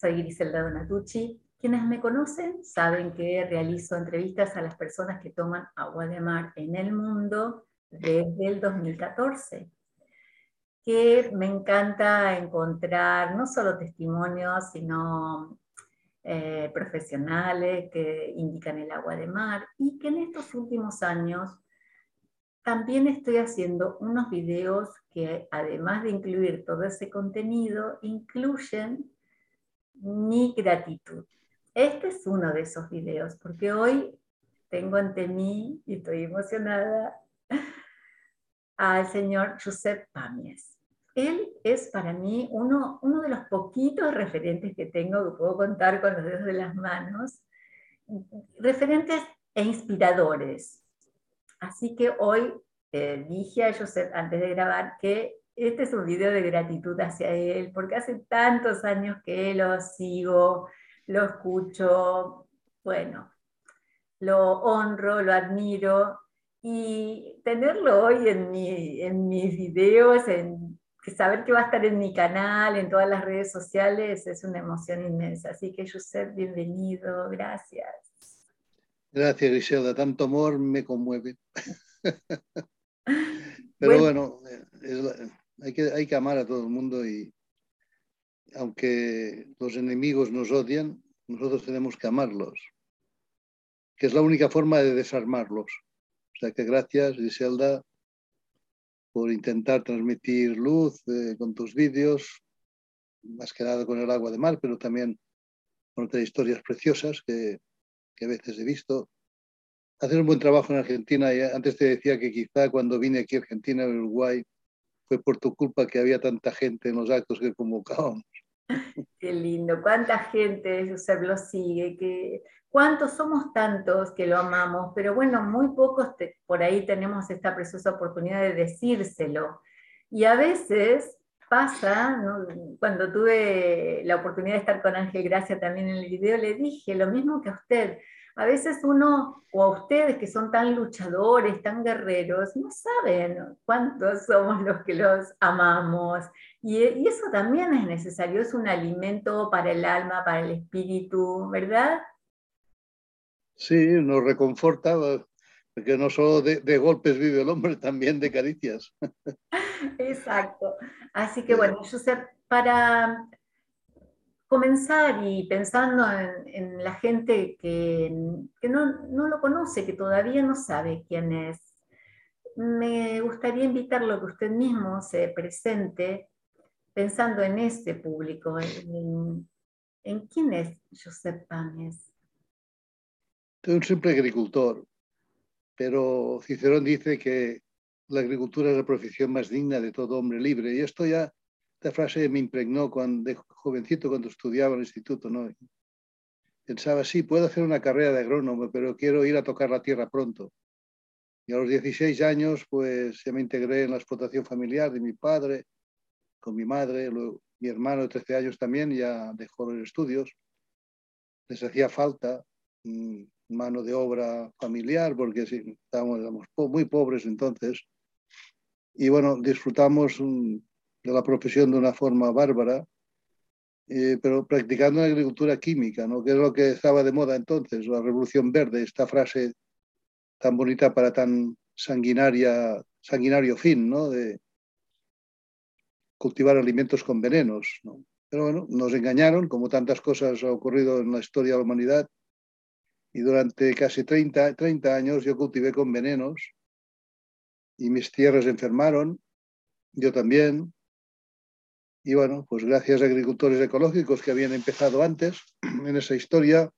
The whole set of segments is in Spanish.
soy Griselda Donatucci. Quienes me conocen saben que realizo entrevistas a las personas que toman agua de mar en el mundo desde el 2014 que me encanta encontrar no solo testimonios, sino eh, profesionales que indican el agua de mar y que en estos últimos años también estoy haciendo unos videos que además de incluir todo ese contenido, incluyen mi gratitud. Este es uno de esos videos, porque hoy tengo ante mí, y estoy emocionada, al señor Josep Pamies. Él es para mí uno, uno de los poquitos referentes que tengo, que puedo contar con los dedos de las manos, referentes e inspiradores. Así que hoy eh, dije a Josep antes de grabar que este es un video de gratitud hacia él, porque hace tantos años que lo sigo, lo escucho, bueno, lo honro, lo admiro y tenerlo hoy en, mi, en mis videos, en, saber que va a estar en mi canal, en todas las redes sociales, es una emoción inmensa. Así que, Josep, bienvenido, gracias. Gracias, Griselda. Tanto amor me conmueve. Pero bueno, hay, que, hay que amar a todo el mundo y aunque los enemigos nos odian, nosotros tenemos que amarlos, que es la única forma de desarmarlos. O sea que gracias, Griselda, por intentar transmitir luz eh, con tus vídeos, más que nada con el agua de mar, pero también con otras historias preciosas que, que a veces he visto. Hacer un buen trabajo en Argentina. Y antes te decía que quizá cuando vine aquí a Argentina, en Uruguay, fue por tu culpa que había tanta gente en los actos que convocábamos. Qué lindo, cuánta gente Josep lo sigue, que, cuántos somos tantos que lo amamos, pero bueno, muy pocos por ahí tenemos esta preciosa oportunidad de decírselo. Y a veces pasa, cuando tuve la oportunidad de estar con Ángel Gracia también en el video, le dije lo mismo que a usted, a veces uno, o a ustedes que son tan luchadores, tan guerreros, no saben cuántos somos los que los amamos. Y, eso también es necesario, es un alimento para el alma, para el espíritu, ¿verdad? Sí, nos reconforta, porque no solo de, de golpes vive el hombre, también de caricias. Exacto. Así que bueno, Josep, para comenzar y pensando en, la gente que, no, lo conoce, que todavía no sabe quién es, me gustaría invitarlo a que usted mismo se presente pensando en este público, en, quién es Josep Páñez. Soy un simple agricultor, pero Cicerón dice que la agricultura es la profesión más digna de todo hombre libre, y esto ya esta frase me impregnó cuando, de jovencito cuando estudiaba en el instituto. ¿no? Pensaba, sí, puedo hacer una carrera de agrónomo, pero quiero ir a tocar la tierra pronto. Y a los 16 años, pues ya me integré en la explotación familiar de mi padre, con mi madre, mi hermano de 13 años también ya dejó los estudios. Les hacía falta mm, mano de obra familiar porque sí, estábamos muy pobres entonces. Y bueno, disfrutamos un, de la profesión de una forma bárbara, eh, pero practicando la agricultura química, ¿no? que es lo que estaba de moda entonces, la revolución verde, esta frase tan bonita para tan sanguinaria, sanguinario fin, ¿no? de cultivar alimentos con venenos. ¿no? Pero bueno, nos engañaron, como tantas cosas ha ocurrido en la historia de la humanidad, y durante casi 30, 30 años yo cultivé con venenos y mis tierras enfermaron, yo también, y bueno, pues gracias a agricultores ecológicos que habían empezado antes en esa historia,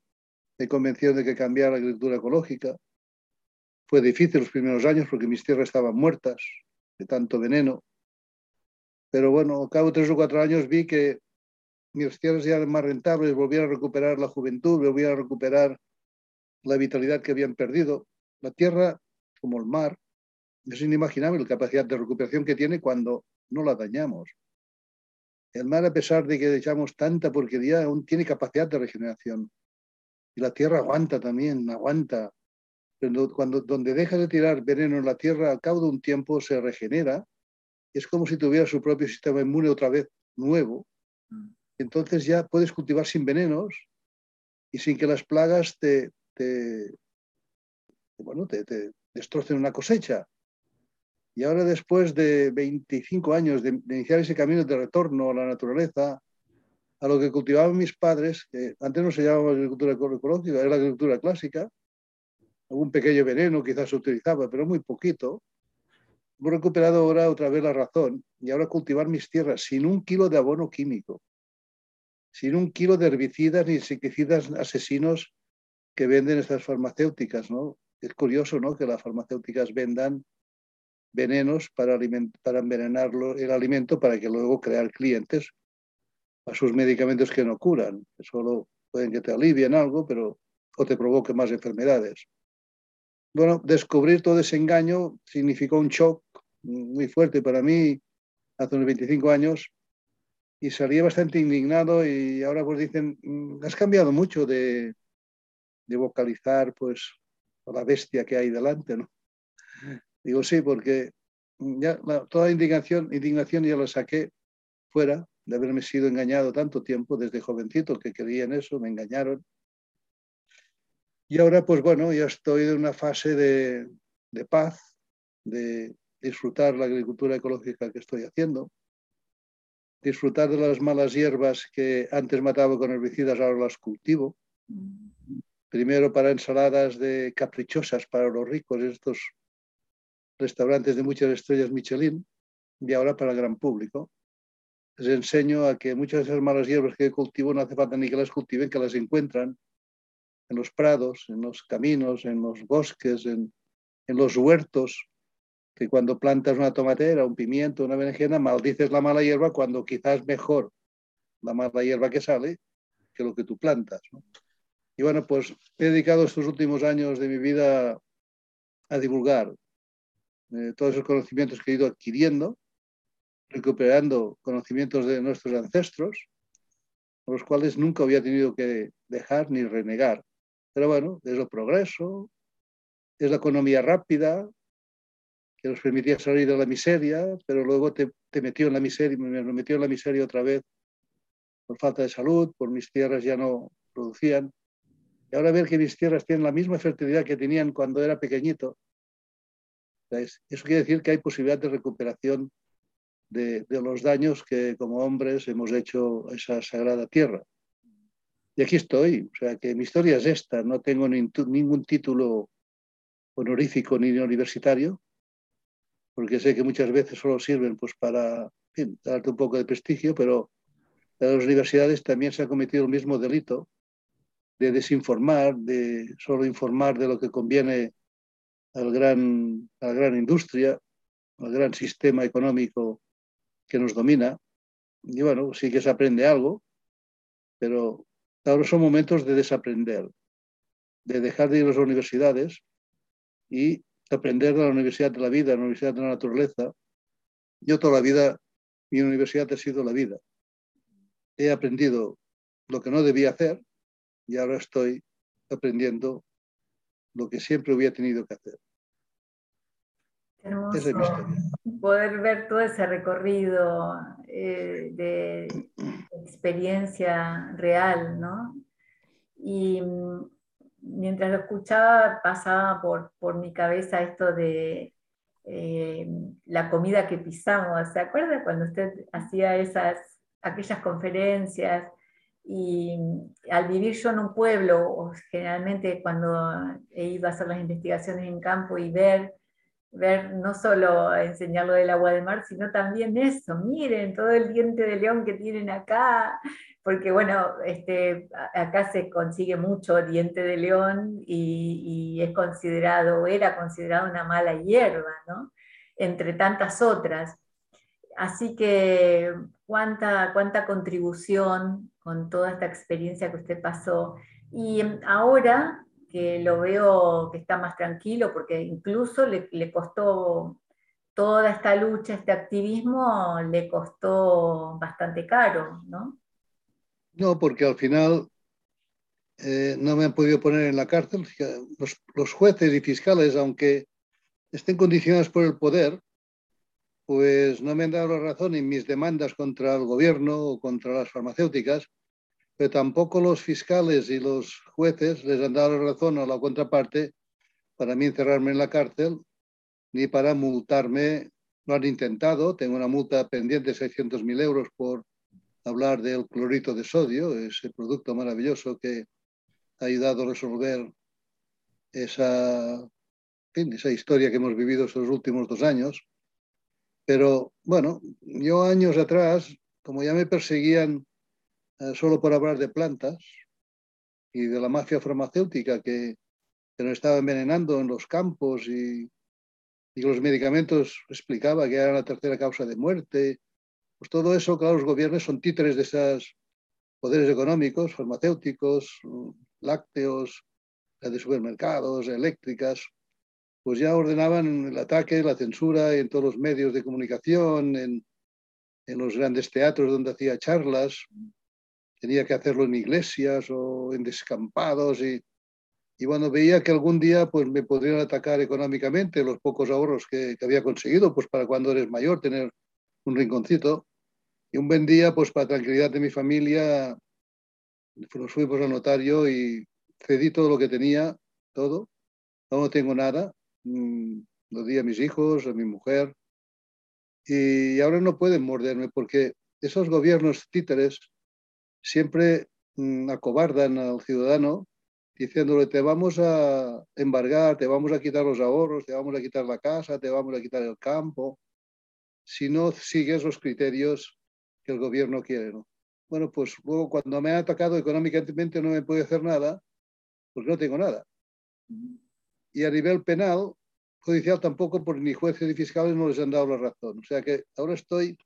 me convenció de que cambiar la agricultura ecológica. Fue difícil los primeros años porque mis tierras estaban muertas de tanto veneno. Pero bueno, al cabo de tres o cuatro años vi que mis tierras ya eran más rentables, volvían a recuperar la juventud, volvían a recuperar la vitalidad que habían perdido. La tierra, como el mar, es inimaginable la capacidad de recuperación que tiene cuando no la dañamos. El mar, a pesar de que echamos tanta porquería, aún tiene capacidad de regeneración. Y la tierra aguanta también, aguanta. Pero cuando, donde deja de tirar veneno en la tierra, al cabo de un tiempo se regenera. Es como si tuviera su propio sistema inmune otra vez nuevo. Entonces ya puedes cultivar sin venenos y sin que las plagas te, te, bueno, te destrocen una cosecha. Y ahora después de 25 años de, iniciar ese camino de retorno a la naturaleza, a lo que cultivaban mis padres, que antes no se llamaba agricultura ecológica, era la agricultura clásica, algún pequeño veneno quizás se utilizaba, pero muy poquito. Hemos recuperado ahora otra vez la razón y ahora cultivar mis tierras sin un kilo de abono químico, sin un kilo de herbicidas ni insecticidas asesinos que venden estas farmacéuticas, ¿no? Es curioso, ¿no? Que las farmacéuticas vendan venenos para, para envenenar el alimento para que luego crear clientes a sus medicamentos que no curan, que solo pueden que te alivien algo, pero o te provoquen más enfermedades. Bueno, descubrir todo ese engaño significó un shock muy fuerte para mí hace unos 25 años y salí bastante indignado y ahora pues dicen, mm, has cambiado mucho de, de vocalizar pues la bestia que hay delante, ¿no? Digo, sí, porque ya toda indignación, indignación ya la saqué fuera de haberme sido engañado tanto tiempo desde jovencito que creía en eso, me engañaron. Y ahora, pues bueno, ya estoy en una fase de, de paz, de disfrutar la agricultura ecológica que estoy haciendo, disfrutar de las malas hierbas que antes mataba con herbicidas, ahora las cultivo. Primero para ensaladas de caprichosas para los ricos, estos restaurantes de muchas estrellas Michelin, y ahora para el gran público. Les enseño a que muchas de esas malas hierbas que cultivo no hace falta ni que las cultiven, que las encuentran en los prados, en los caminos, en los bosques, en, los huertos, que cuando plantas una tomatera, un pimiento, una berenjena, maldices la mala hierba cuando quizás mejor la mala hierba que sale que lo que tú plantas. Y bueno, pues he dedicado estos últimos años de mi vida a divulgar eh, todos esos conocimientos que he ido adquiriendo, recuperando conocimientos de nuestros ancestros, los cuales nunca había tenido que dejar ni renegar. Pero bueno, es el progreso, es la economía rápida, que nos permitía salir de la miseria, pero luego te, te metió en la miseria, me metió en la miseria otra vez por falta de salud, por mis tierras ya no producían. Y ahora ver que mis tierras tienen la misma fertilidad que tenían cuando era pequeñito, eso quiere decir que hay posibilidad de recuperación de, los daños que como hombres hemos hecho a esa sagrada tierra. Y aquí estoy, o sea que mi historia es esta, no tengo ningún título honorífico ni universitario, porque sé que muchas veces solo sirven pues, para darte un poco de prestigio, pero en las universidades también se ha cometido el mismo delito de desinformar, de solo informar de lo que conviene al gran, a la gran industria, al gran sistema económico que nos domina. Y bueno, sí que se aprende algo, pero ahora son momentos de desaprender, de dejar de ir a las universidades y aprender de la universidad de la vida, la universidad de la naturaleza. Yo toda la vida, mi universidad ha sido la vida. He aprendido lo que no debía hacer y ahora estoy aprendiendo lo que siempre hubiera tenido que hacer. Hermoso poder ver todo ese recorrido eh, de experiencia real, ¿no? Y mm, mientras lo escuchaba pasaba por, por mi cabeza esto de eh, la comida que pisamos. ¿Se acuerda cuando usted hacía esas, aquellas conferencias? Y al vivir yo en un pueblo, generalmente cuando he ido a hacer las investigaciones en campo y ver, ver no solo enseñar lo del agua de mar, sino también eso, miren todo el diente de león que tienen acá, porque bueno, este, acá se consigue mucho diente de león y, y es considerado, era considerado una mala hierba, ¿no? Entre tantas otras. Así que cuánta, cuánta contribución con toda esta experiencia que usted pasó. Y ahora que lo veo que está más tranquilo, porque incluso le, costó toda esta lucha, este activismo, le costó bastante caro, ¿no? No, porque al final eh, no me han podido poner en la cárcel. Los, jueces y fiscales, aunque estén condicionados por el poder, pues no me han dado la razón en mis demandas contra el gobierno o contra las farmacéuticas, pero tampoco los fiscales y los jueces les han dado la razón a la contraparte para mí encerrarme en la cárcel ni para multarme. Lo han intentado, tengo una multa pendiente de 600.000 euros por hablar del clorito de sodio, ese producto maravilloso que ha ayudado a resolver esa, esa historia que hemos vivido estos últimos dos años. Pero bueno, yo años atrás, como ya me perseguían eh, solo por hablar de plantas y de la mafia farmacéutica que, que nos estaba envenenando en los campos y, y los medicamentos explicaba que era la tercera causa de muerte, pues todo eso, claro, los gobiernos son títeres de esos poderes económicos, farmacéuticos, lácteos, de supermercados, eléctricas, pues ya ordenaban el ataque, la censura en todos los medios de comunicación, en, en los grandes teatros donde hacía charlas, tenía que hacerlo en iglesias o en descampados y, y cuando veía que algún día pues me podrían atacar económicamente los pocos ahorros que, que, había conseguido, pues para cuando eres mayor tener un rinconcito. Y un buen día, pues para tranquilidad de mi familia, nos fuimos al notario y cedí todo lo que tenía, todo. No tengo nada, Mm, lo di a mis hijos, a mi mujer, y ahora no pueden morderme porque esos gobiernos títeres siempre mm, acobardan al ciudadano diciéndole te vamos a embargar, te vamos a quitar los ahorros, te vamos a quitar la casa, te vamos a quitar el campo, si no sigues los criterios que el gobierno quiere. Bueno, pues luego cuando me ha atacado económicamente no me puede hacer nada porque no tengo nada y a nivel penal, judicial tampoco, porque ni jueces ni fiscales no les han dado la razón. O sea que ahora estoy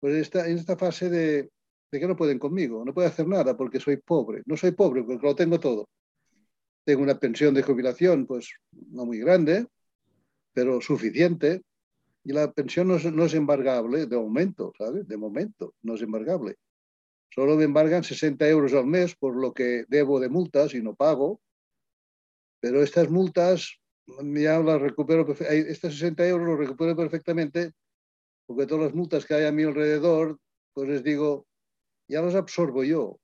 pues, en, esta, en esta fase de, de que no pueden conmigo, no puedo hacer nada porque soy pobre. No soy pobre porque lo tengo todo. Tengo una pensión de jubilación, pues no muy grande, pero suficiente. Y la pensión no es, no es embargable de momento, ¿sabes? De momento, no es embargable. Solo me embargan 60 euros al mes por lo que debo de multas y no pago. Pero estas multas ya las recupero, estos 60 euros los recupero perfectamente porque todas las multas que hay a mi alrededor, pues les digo, ya las absorbo yo,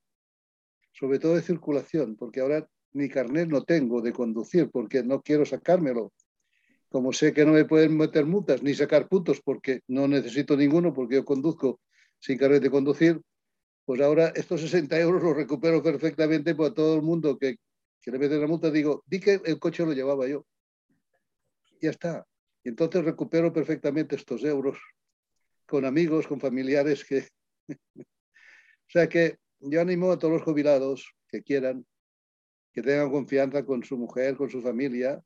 sobre todo de circulación, porque ahora ni carnet no tengo de conducir porque no quiero sacármelo. Como sé que no me pueden meter multas ni sacar puntos porque no necesito ninguno porque yo conduzco sin carnet de conducir, pues ahora estos 60 euros los recupero perfectamente para todo el mundo que que le meten la multa, digo, di que el coche lo llevaba yo. Ya está. Y entonces recupero perfectamente estos euros con amigos, con familiares que... o sea que yo animo a todos los jubilados que quieran, que tengan confianza con su mujer, con su familia,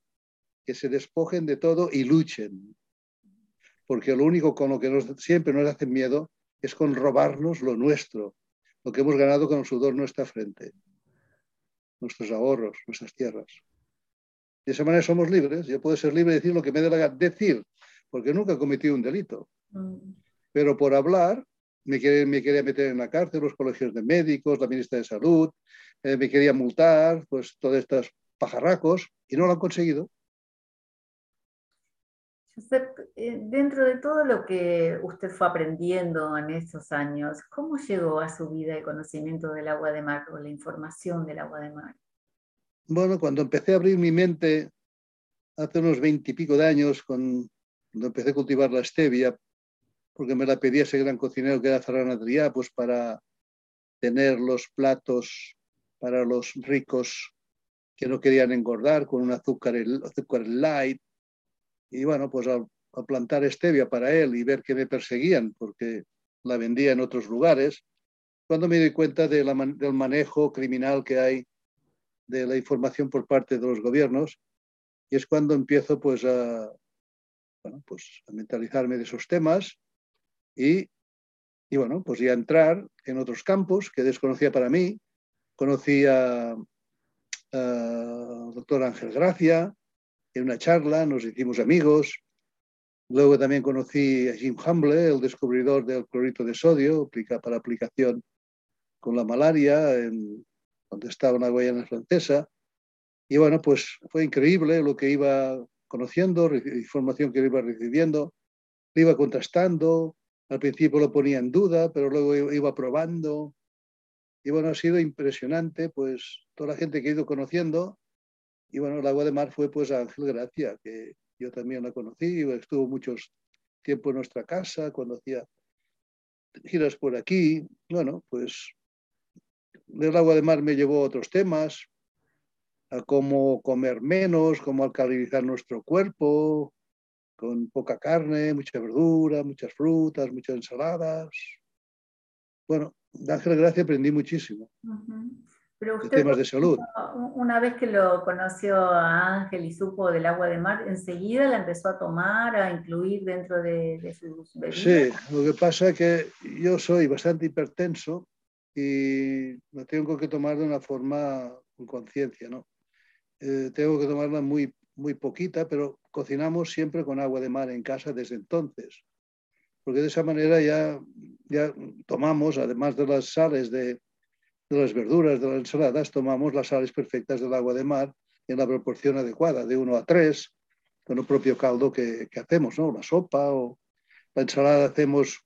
que se despojen de todo y luchen. Porque lo único con lo que siempre nos hacen miedo es con robarnos lo nuestro, lo que hemos ganado con el sudor nuestra frente nuestros ahorros, nuestras tierras. De esa manera somos libres. Yo puedo ser libre de decir lo que me dé la gana decir, porque nunca he cometido un delito. Mm. Pero por hablar, me, me quería meter en la cárcel, los colegios de médicos, la ministra de Salud, eh, me quería multar, pues todos estos pajarracos, y no lo han conseguido. Eh, dentro de todo lo que usted fue aprendiendo en estos años, ¿cómo llegó a su vida el conocimiento del agua de mar o la información del agua de mar? Bueno, cuando empecé a abrir mi mente hace unos veintipico de años, cuando empecé a cultivar la stevia, porque me la pedía ese gran cocinero que era Ferran Adrià, pues para tener los platos para los ricos que no querían engordar con un azúcar, azúcar light, y bueno, pues al, plantar stevia para él y ver que me perseguían porque la vendía en otros lugares, cuando me di cuenta de del manejo criminal que hay de la información por parte de los gobiernos, y es cuando empiezo pues a, bueno, pues a mentalizarme de esos temas y, y bueno, pues ya entrar en otros campos que desconocía para mí. Conocí a, a doctor Ángel Gracia, en una charla, nos hicimos amigos. Luego también conocí a Jim Humble, el descubridor del clorito de sodio para aplicación con la malaria, en, donde estaba una Guayana francesa. Y bueno, pues fue increíble lo que iba conociendo, información que iba recibiendo. le iba contrastando, al principio lo ponía en duda, pero luego iba probando. Y bueno, ha sido impresionante, pues toda la gente que he ido conociendo. Y bueno, el agua de mar fue pues Ángel Gracia, que yo también la conocí, estuvo muchos tiempo en nuestra casa, cuando hacía giras por aquí. Bueno, pues del agua de mar me llevó a otros temas, a cómo comer menos, cómo alcalinizar nuestro cuerpo, con poca carne, mucha verdura, muchas frutas, muchas ensaladas. Bueno, de Ángel Gracia aprendí muchísimo. Pero usted, temas de salud. Una vez que lo conoció a Ángel y supo del agua de mar, ¿enseguida la empezó a tomar, a incluir dentro de, de sus bebidas? Sí, lo que pasa es que yo soy bastante hipertenso y lo tengo que tomar de una forma con conciencia, ¿no? Eh, tengo que tomarla muy, muy poquita, pero cocinamos siempre con agua de mar en casa desde entonces, porque de esa manera ya, ya tomamos, además de las sales de, de las verduras, de las ensaladas, tomamos las sales perfectas del agua de mar en la proporción adecuada, de 1 a 3, con el propio caldo que, que hacemos, ¿no? La sopa o la ensalada hacemos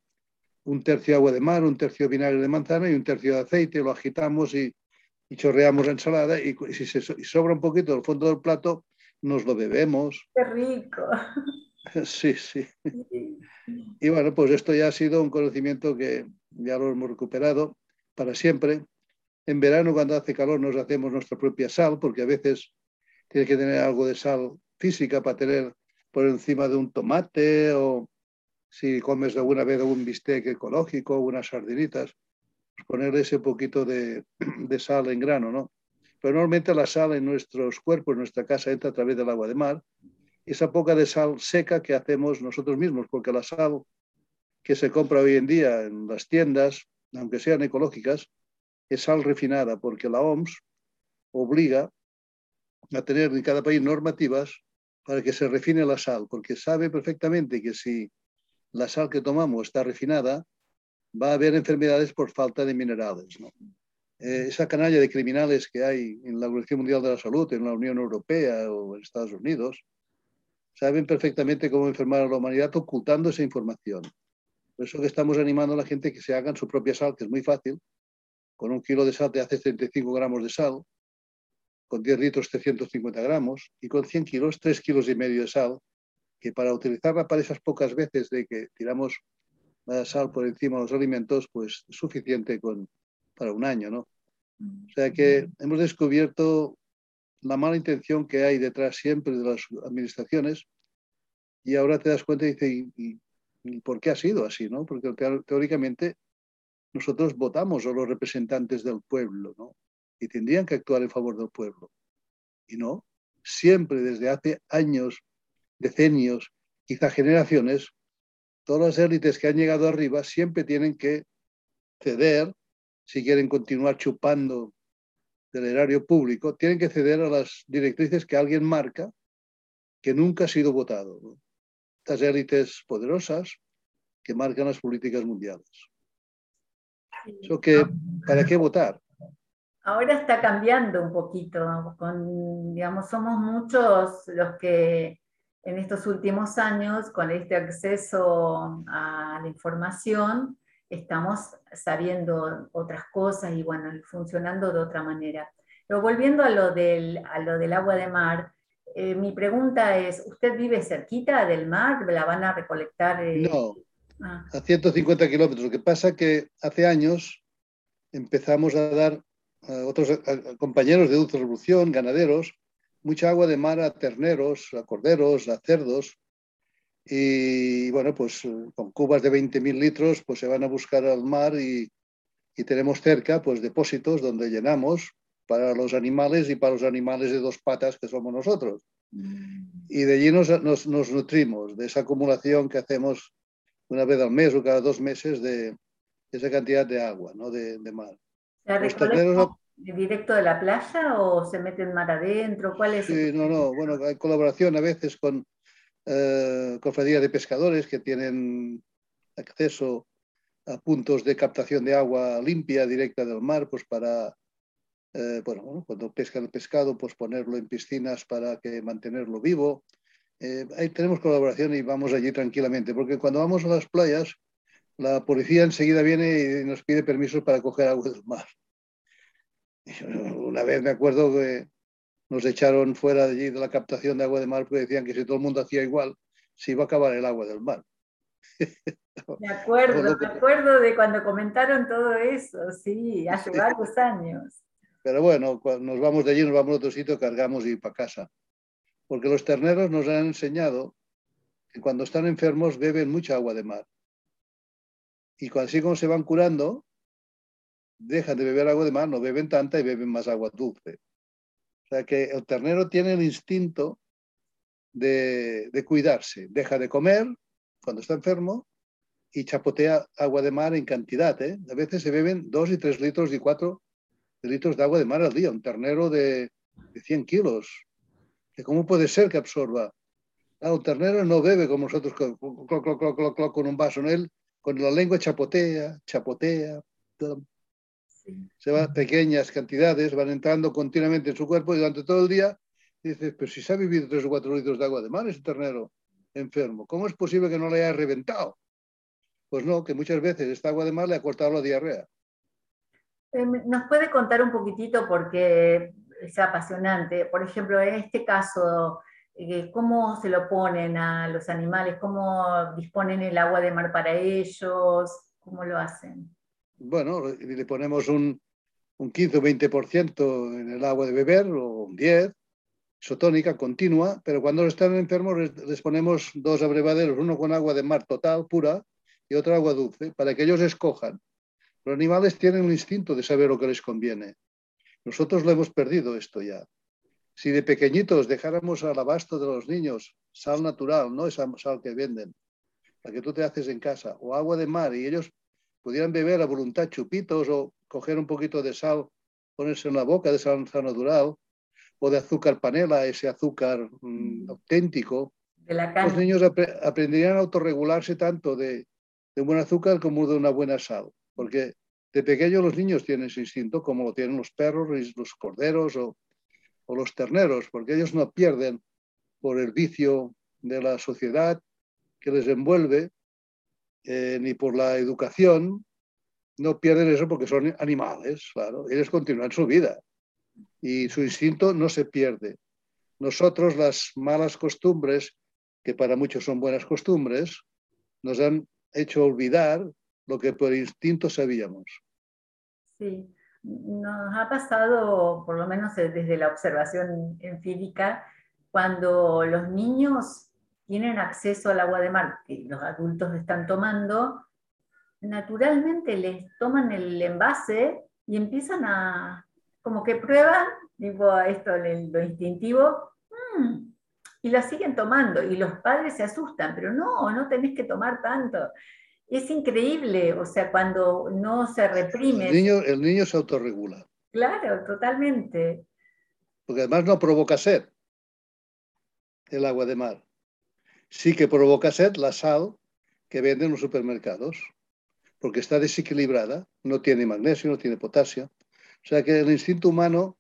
un tercio agua de mar, un tercio vinagre de manzana y un tercio de aceite, lo agitamos y, y chorreamos la ensalada y, si se sobra un poquito del fondo del plato, nos lo bebemos. ¡Qué rico! Sí, sí. Y bueno, pues esto ya ha sido un conocimiento que ya lo hemos recuperado para siempre en verano, cuando hace calor, nos hacemos nuestra propia sal, porque a veces tienes que tener algo de sal física para tener por encima de un tomate o si comes alguna vez un bistec ecológico, unas sardinitas, pues ponerle ese poquito de, de, sal en grano, ¿no? Pero normalmente la sal en nuestros cuerpos, en nuestra casa, entra a través del agua de mar. Esa poca de sal seca que hacemos nosotros mismos, porque la sal que se compra hoy en día en las tiendas, aunque sean ecológicas, es sal refinada, porque la OMS obliga a tener en cada país normativas para que se refine la sal, porque sabe perfectamente que si la sal que tomamos está refinada, va a haber enfermedades por falta de minerales. Eh, esa canalla de criminales que hay en la Organización Mundial de la Salud, en la Unión Europea o en Estados Unidos, saben perfectamente cómo enfermar a la humanidad ocultando esa información. Por eso que estamos animando a la gente que se hagan su propia sal, que es muy fácil, con un kilo de sal te haces 35 gramos de sal, con 10 litros 350 gramos y con 100 kilos 3 kilos y medio de sal, que para utilizarla para esas pocas veces de que tiramos la sal por encima de los alimentos, pues es suficiente con, para un año, ¿no? O sea que hemos descubierto la mala intención que hay detrás siempre de las administraciones y ahora te das cuenta y dices, ¿y, y por qué ha sido así? ¿no? Porque teóricamente nosotros votamos a los representantes del pueblo, ¿no? Y tendrían que actuar en favor del pueblo. Y no, siempre desde hace años, decenios, quizá generaciones, todas las élites que han llegado arriba siempre tienen que ceder, si quieren continuar chupando del erario público, tienen que ceder a las directrices que alguien marca que nunca ha sido votado. Estas élites poderosas que marcan las políticas mundiales. Eso que, ¿Para qué votar? Ahora está cambiando un poquito. Con, digamos, somos muchos los que en estos últimos años, con este acceso a la información, estamos sabiendo otras cosas y bueno, funcionando de otra manera. Pero volviendo a lo del, a lo del agua de mar, eh, mi pregunta es, ¿usted vive cerquita del mar? ¿La van a recolectar? Eh? No, Ah. a 150 kilómetros. Lo que pasa es que hace años empezamos a dar a otros compañeros de dulce revolución, ganaderos, mucha agua de mar a terneros, a corderos, a cerdos. Y bueno, pues con cubas de 20.000 litros, pues se van a buscar al mar y, y, tenemos cerca pues depósitos donde llenamos para los animales y para los animales de dos patas que somos nosotros. Mm. Y de allí nos, nos, nos nutrimos de esa acumulación que hacemos una vez al mes o cada dos meses de esa cantidad de agua, ¿no? de, de mar. ¿Se directo de la playa o se mete en mar adentro? ¿Cuál es? Sí, no, no, bueno, hay colaboración a veces con eh, cofradías de pescadores que tienen acceso a puntos de captación de agua limpia directa del mar, pues para, eh, bueno, cuando pescan el pescado, pues ponerlo en piscinas para que mantenerlo vivo eh, ahí tenemos colaboración y vamos allí tranquilamente, porque cuando vamos a las playas, la policía enseguida viene y nos pide permisos para coger agua del mar. Una vez me acuerdo que nos echaron fuera de allí de la captación de agua de mar porque decían que si todo el mundo hacía igual, se iba a acabar el agua del mar. Me acuerdo, me acuerdo de cuando comentaron todo eso, sí, hace varios años. Pero bueno, cuando nos vamos de allí, nos vamos a otro sitio, cargamos y para casa. Porque los terneros nos han enseñado que cuando están enfermos beben mucha agua de mar. Y así como se van curando, dejan de beber agua de mar, no beben tanta y beben más agua dulce. O sea que el ternero tiene el instinto de, de cuidarse. Deja de comer cuando está enfermo y chapotea agua de mar en cantidad. ¿eh? A veces se beben dos y tres litros y cuatro litros de agua de mar al día, un ternero de, de 100 kilos. ¿Cómo puede ser que absorba? Ah, un ternero no bebe como nosotros con, con un vaso, en él con la lengua chapotea, chapotea, se va pequeñas cantidades, van entrando continuamente en su cuerpo y durante todo el día dices, pero si se ha vivido tres o cuatro litros de agua de mar ese ternero enfermo, ¿cómo es posible que no le haya reventado? Pues no, que muchas veces esta agua de mar le ha cortado la diarrea. Eh, ¿Nos puede contar un poquitito porque es apasionante? Por ejemplo, en este caso, eh, ¿cómo se lo ponen a los animales? ¿Cómo disponen el agua de mar para ellos? ¿Cómo lo hacen? Bueno, le ponemos un, un 15 o 20% en el agua de beber o un 10, isotónica continua, pero cuando están enfermos les ponemos dos abrevaderos, uno con agua de mar total, pura, y otra agua dulce, para que ellos escojan. Los animales tienen un instinto de saber lo que les conviene. Nosotros lo hemos perdido esto ya. Si de pequeñitos dejáramos al abasto de los niños sal natural, no esa sal que venden, la que tú te haces en casa, o agua de mar, y ellos pudieran beber a voluntad chupitos o coger un poquito de sal, ponerse en la boca de sal, natural, o de azúcar panela, ese azúcar mm, auténtico, los niños aprenderían a autorregularse tanto de, de un buen azúcar como de una buena sal, porque de pequeño los niños tienen ese instinto, como lo tienen los perros, los corderos o, o los terneros, porque ellos no pierden por el vicio de la sociedad que les envuelve, eh, ni por la educación, no pierden eso porque son animales, claro, ellos continúan su vida y su instinto no se pierde. Nosotros las malas costumbres, que para muchos son buenas costumbres, nos han hecho olvidar lo que por instinto sabíamos. Sí, nos ha pasado, por lo menos desde la observación empírica, cuando los niños tienen acceso al agua de mar que los adultos están tomando, naturalmente les toman el envase y empiezan a, como que prueban, tipo esto, lo instintivo, mm, y la siguen tomando. Y los padres se asustan, pero no, no tenés que tomar tanto. Es increíble, o sea, cuando no se reprime. El niño, el niño se autorregula. Claro, totalmente. Porque además no provoca sed el agua de mar. Sí que provoca sed la sal que venden en los supermercados, porque está desequilibrada, no tiene magnesio, no tiene potasio. O sea que el instinto humano,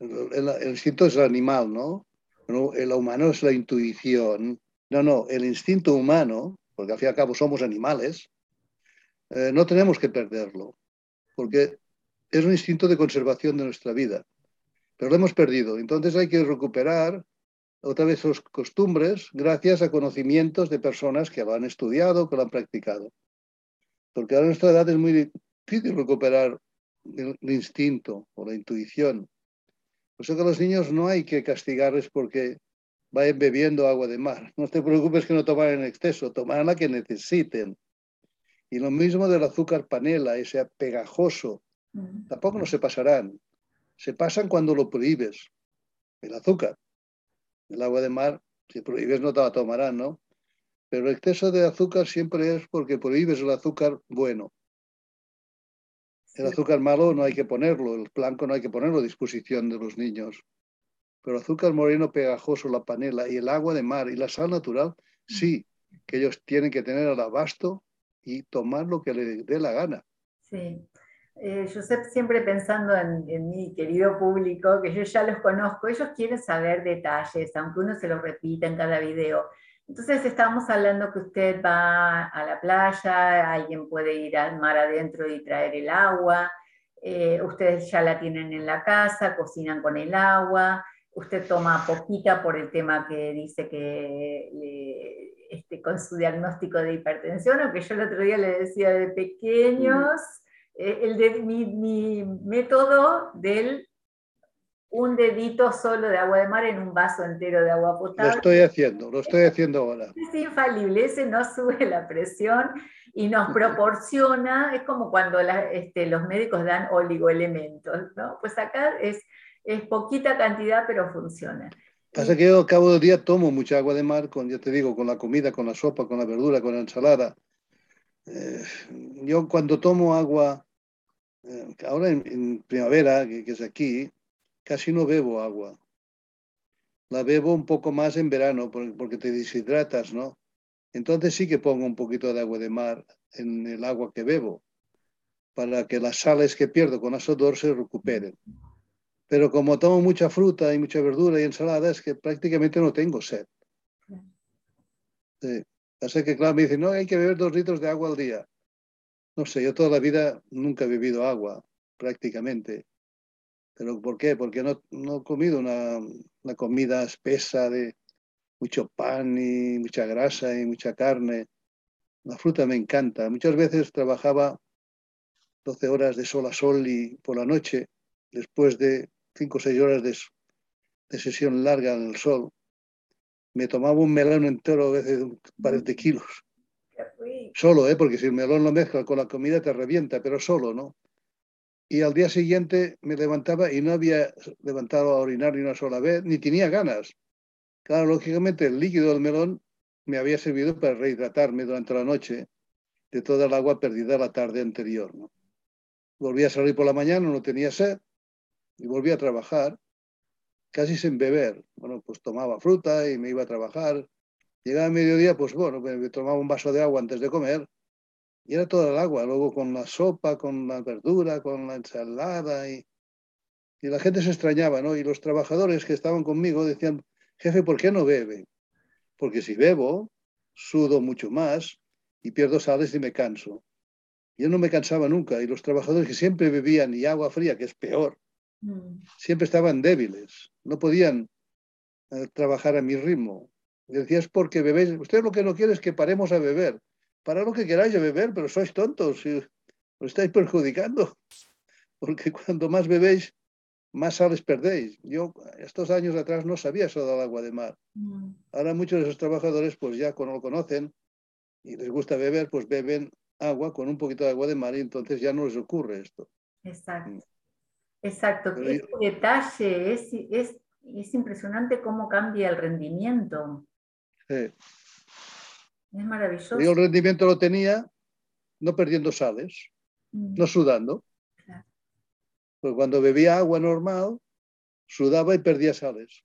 el, el instinto es el animal, ¿no? El humano es la intuición. No, no, el instinto humano porque al fin y al cabo somos animales, eh, no tenemos que perderlo, porque es un instinto de conservación de nuestra vida, pero lo hemos perdido. Entonces hay que recuperar otra vez sus costumbres gracias a conocimientos de personas que lo han estudiado, que lo han practicado. Porque a nuestra edad es muy difícil recuperar el, instinto o la intuición. Por eso que a los niños no hay que castigarles porque vayan bebiendo agua de mar. No te preocupes que no tomarán en exceso, tomarán la que necesiten. Y lo mismo del azúcar panela, ese pegajoso, mm. tampoco no se pasarán. Se pasan cuando lo prohíbes. El azúcar, el agua de mar, si prohíbes no te la tomarán, ¿no? Pero el exceso de azúcar siempre es porque prohíbes el azúcar bueno. El azúcar malo no hay que ponerlo, el blanco no hay que ponerlo a disposición de los niños. Pero azúcar moreno pegajoso, la panela y el agua de mar y la sal natural, sí, que ellos tienen que tener al abasto y tomar lo que les dé la gana. Sí. Eh, Josep, siempre pensando en, en, mi querido público, que yo ya los conozco, ellos quieren saber detalles, aunque uno se los repita en cada video. Entonces estábamos hablando que usted va a la playa, alguien puede ir al mar adentro y traer el agua, eh, ustedes ya la tienen en la casa, cocinan con el agua, usted toma poquita por el tema que dice que este, con su diagnóstico de hipertensión, aunque yo el otro día le decía de pequeños, eh, el de, mi, mi método del un dedito solo de agua de mar en un vaso entero de agua potable. Lo estoy haciendo, lo estoy haciendo ahora. Es infalible, ese no sube la presión y nos proporciona, es como cuando este, los médicos dan oligoelementos, ¿no? Pues acá es, es poquita cantidad, pero funciona. Pasa que yo al cabo del día tomo mucha agua de mar, con, ya te digo, con la comida, con la sopa, con la verdura, con la ensalada. Eh, yo cuando tomo agua, eh, ahora en, primavera, que, que es aquí, casi no bebo agua. La bebo un poco más en verano porque te deshidratas, ¿no? Entonces sí que pongo un poquito de agua de mar en el agua que bebo para que las sales que pierdo con asodor se recuperen. Pero como tomo mucha fruta y mucha verdura y ensalada, es que prácticamente no tengo sed. Sí. Así que, claro, me dicen, no, hay que beber dos litros de agua al día. No sé, yo toda la vida nunca he bebido agua, prácticamente. ¿Pero por qué? Porque no, no he comido una, una, comida espesa de mucho pan y mucha grasa y mucha carne. La fruta me encanta. Muchas veces trabajaba 12 horas de sol a sol y por la noche, después de 5 o 6 horas de, sesión larga en el sol, me tomaba un melón entero a veces de un par de kilos. Solo, ¿eh? porque si el melón lo mezcla con la comida te revienta, pero solo, ¿no? y al día siguiente me levantaba y no había levantado a orinar ni una sola vez, ni tenía ganas. Claro, lógicamente el líquido del melón me había servido para rehidratarme durante la noche de toda el agua perdida la tarde anterior. ¿no? Volví a salir por la mañana, no tenía sed, y volví a trabajar, casi sin beber. Bueno, pues tomaba fruta y me iba a trabajar. Llegaba a mediodía, pues bueno, me tomaba un vaso de agua antes de comer y era toda el agua, luego con la sopa, con la verdura, con la ensalada y, y la gente se extrañaba, ¿no? Y los trabajadores que estaban conmigo decían, jefe, ¿por qué no bebe? Porque si bebo, sudo mucho más y pierdo sales y me canso. Yo no me cansaba nunca y los trabajadores que siempre bebían y agua fría, que es peor. Siempre estaban débiles, no podían eh, trabajar a mi ritmo. Decía, es porque bebéis, usted lo que no quiere es que paremos a beber para lo que queráis de beber, pero sois tontos y os estáis perjudicando. Porque cuando más bebéis, más sales perdéis. Yo estos años atrás no sabía eso del agua de mar. Mm. Ahora muchos de esos trabajadores, pues ya lo conocen y les gusta beber, pues beben agua con un poquito de agua de mar y entonces ya no les ocurre esto. Exacto. Exacto. este detalle es, es, es impresionante cómo cambia el rendimiento. Sí. Es maravilloso. Yo el rendimiento lo tenía no perdiendo sales, mm. no sudando. Pues cuando bebía agua normal, sudaba y perdía sales.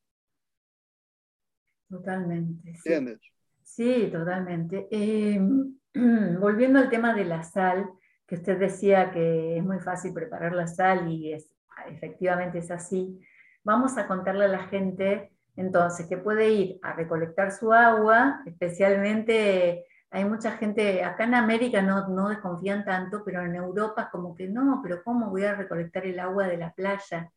Totalmente. ¿Entiendes? Sí, totalmente. Em, volviendo al tema de la sal, que usted decía que es muy fácil preparar la sal y es, efectivamente es así, vamos a contarle a la gente entonces, que puede ir a recolectar su agua, especialmente hay mucha gente, acá en América no, no desconfían tanto, pero en Europa como que no, pero ¿cómo voy a recolectar el agua de la playa?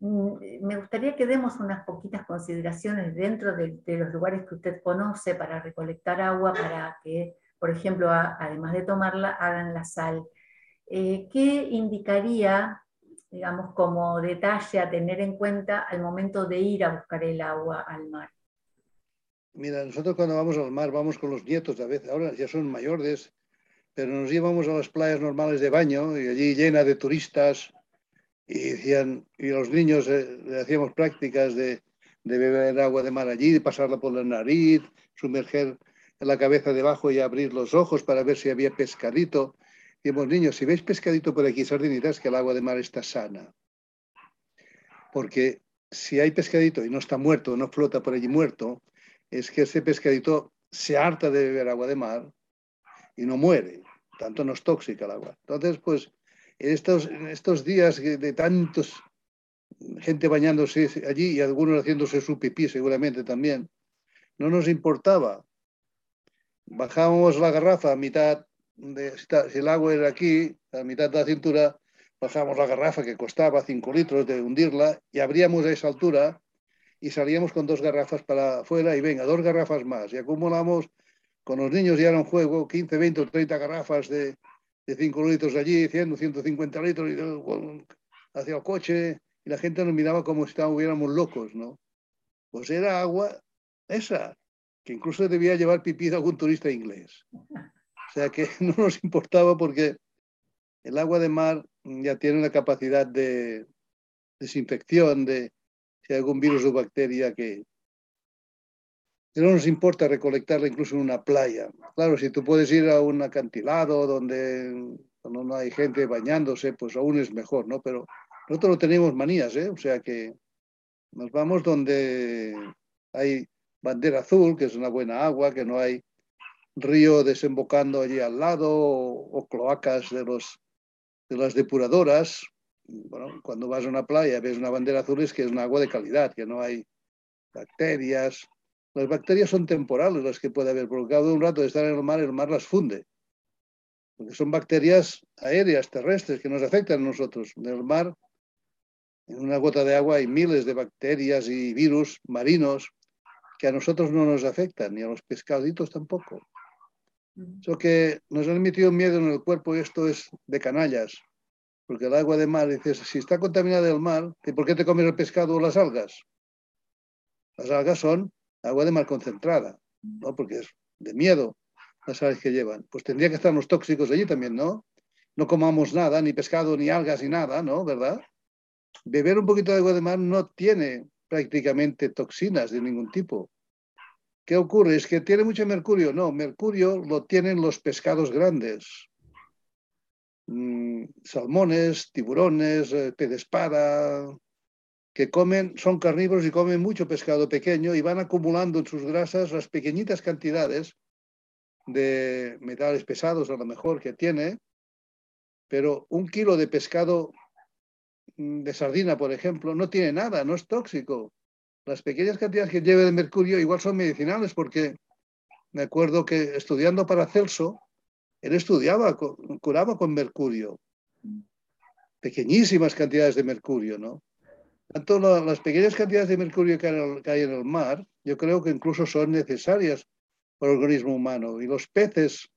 Mm, me gustaría que demos unas poquitas consideraciones dentro de, los lugares que usted conoce para recolectar agua, para que, por ejemplo, además de tomarla, hagan la sal. Eh, ¿Qué indicaría digamos, como detalle a tener en cuenta al momento de ir a buscar el agua al mar? Mira, nosotros cuando vamos al mar vamos con los nietos a veces, ahora ya son mayores, pero nos íbamos a las playas normales de baño y allí llena de turistas y decían, y los niños eh, le hacíamos prácticas de, de beber agua de mar allí, de pasarla por la nariz, sumerger la cabeza debajo y abrir los ojos para ver si había pescadito. Decimos, niños, si veis pescadito por aquí, sardinitas, que el agua de mar está sana. Porque si hay pescadito y no está muerto, no flota por allí muerto, es que ese pescadito se harta de beber agua de mar y no muere. Tanto no es tóxica el agua. Entonces, pues En estos, en estos días de tantos gente bañándose allí y algunos haciéndose su pipí seguramente también, no nos importaba. Bajábamos la garrafa a mitad, si el agua era aquí, a mitad de la cintura, bajábamos la garrafa que costaba 5 litros de hundirla y abríamos a esa altura y salíamos con dos garrafas para afuera y venga, dos garrafas más. Y acumulamos, con los niños ya era un juego, 15, 20 o 30 garrafas de, de 5 litros allí, 100, 150 litros y, hacia el coche y la gente nos miraba como si estuviéramos locos, ¿no? Pues era agua esa, que incluso debía llevar pipí de algún turista inglés. Sea que no nos importaba porque el agua de mar ya tiene la capacidad de desinfección de si hay algún virus o bacteria que, no nos importa recolectarla incluso en una playa. Claro, si tú puedes ir a un acantilado donde, donde no hay gente bañándose, pues aún es mejor, ¿no? Pero nosotros no tenemos manías, ¿eh? O sea que nos vamos donde hay bandera azul, que es una buena agua, que no hay río desembocando allí al lado o, cloacas de, los, de las depuradoras. Bueno, cuando vas a una playa ves una bandera azul es que es un agua de calidad, que no hay bacterias. Las bacterias son temporales las que puede haber, porque cada un rato de estar en el mar, el mar las funde. Porque son bacterias aéreas, terrestres, que nos afectan a nosotros. En el mar en una gota de agua hay miles de bacterias y virus marinos que a nosotros no nos afectan, ni a los pescaditos tampoco. Eso que nos han metido miedo en el cuerpo y esto es de canallas, porque el agua de mar, dices, si está contaminada el mar, ¿por qué te comes el pescado o las algas? Las algas son agua de mar concentrada, ¿no? Porque es de miedo las algas que llevan. Pues tendría que estar los tóxicos allí también, ¿no? No comamos nada, ni pescado, ni algas, ni nada, ¿no? ¿Verdad? beber un poquito de agua de mar no tiene prácticamente toxinas de ningún tipo. ¿Qué ocurre? ¿Es que tiene mucho mercurio? No, mercurio lo tienen los pescados grandes. Mm, salmones, tiburones, eh, pez de espada, que comen, son carnívoros y comen mucho pescado pequeño y van acumulando en sus grasas las pequeñitas cantidades de metales pesados a lo mejor que tiene, pero un kilo de pescado Mm, de sardina, por ejemplo, no tiene nada, no es tóxico. Las pequeñas cantidades que lleve de mercurio igual son medicinales porque me acuerdo que estudiando para Celso, él estudiaba, curaba con mercurio. Pequeñísimas cantidades de mercurio, ¿no? Tanto las pequeñas cantidades de mercurio que hay, en el mar, yo creo que incluso son necesarias para el organismo humano. Y los peces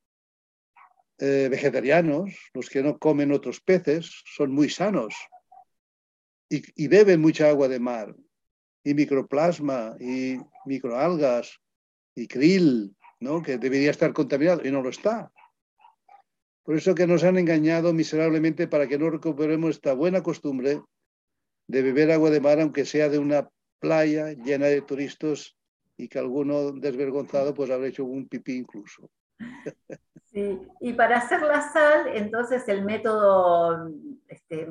eh, vegetarianos, los que no comen otros peces, son muy sanos y, beben mucha agua de mar, y microplasma, y microalgas, y krill, ¿no? que debería estar contaminado, y no lo está. Por eso que nos han engañado miserablemente para que no recuperemos esta buena costumbre de beber agua de mar, aunque sea de una playa llena de turistas y que alguno desvergonzado pues habrá hecho un pipí incluso. Sí, y para hacer la sal, entonces el método este,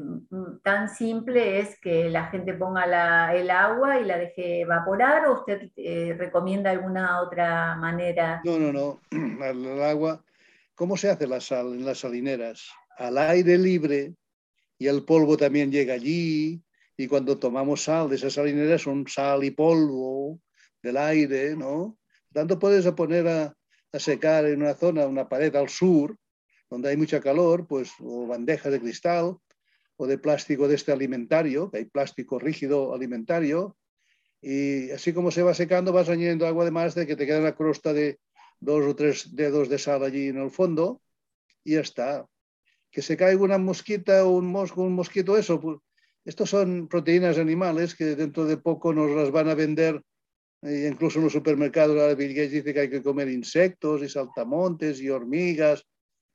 tan simple es que la gente ponga el agua y la deje evaporar o usted eh, recomienda alguna otra manera? No, no, no. El agua, ¿cómo se hace la sal en las salineras? Al aire libre y el polvo también llega allí y cuando tomamos sal de esas salineras son sal y polvo del aire, ¿no? Tanto puedes poner a a secar en una zona, una pared al sur, donde hay mucha calor, pues, o bandejas de cristal o de plástico de este alimentario, que hay plástico rígido alimentario, y así como se va secando, vas añadiendo agua de más de que te queda una crosta de dos o tres dedos de sal allí en el fondo, y ya está. Que se caiga una mosquita o un mosco, un mosquito, eso, pues, estos son proteínas animales que dentro de poco nos las van a vender incluso en los supermercados ahora Bill Gates dice que hay que comer insectos y saltamontes y hormigas.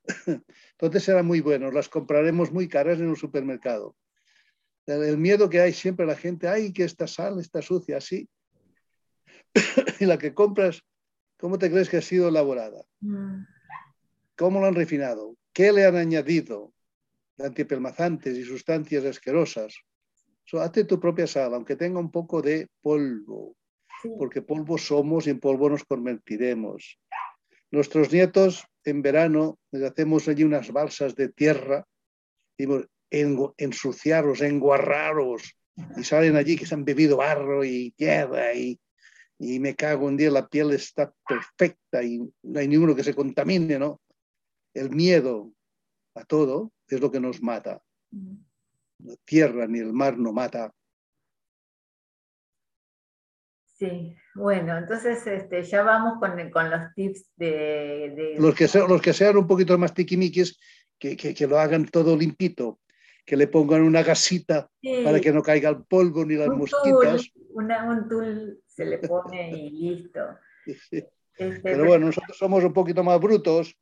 Entonces será muy bueno, las compraremos muy caras en un supermercado. El miedo que hay siempre la gente, ay, que esta sal está sucia, así. y la que compras, ¿cómo te crees que ha sido elaborada? Mm. ¿Cómo lo han refinado? ¿Qué le han añadido? Antipelmazantes y sustancias asquerosas. hazte tu propia sal, aunque tenga un poco de polvo porque polvo somos y en polvo nos convertiremos. Nuestros nietos en verano les hacemos allí unas balsas de tierra ensuciaros, enguarraros, y salen allí que se han bebido barro y tierra y, y me cago un día, la piel está perfecta y no hay ninguno que se contamine, ¿no? El miedo a todo es lo que nos mata. La tierra ni el mar no mata. Sí, bueno, entonces este, ya vamos con, con los tips de, Los, que sean, los que sean un poquito más tiquimiquis, que, que, que, lo hagan todo limpito, que le pongan una gasita para que no caiga el polvo ni las un mosquitas. una, un tul se le pone y listo. Este, pero bueno, nosotros somos un poquito más brutos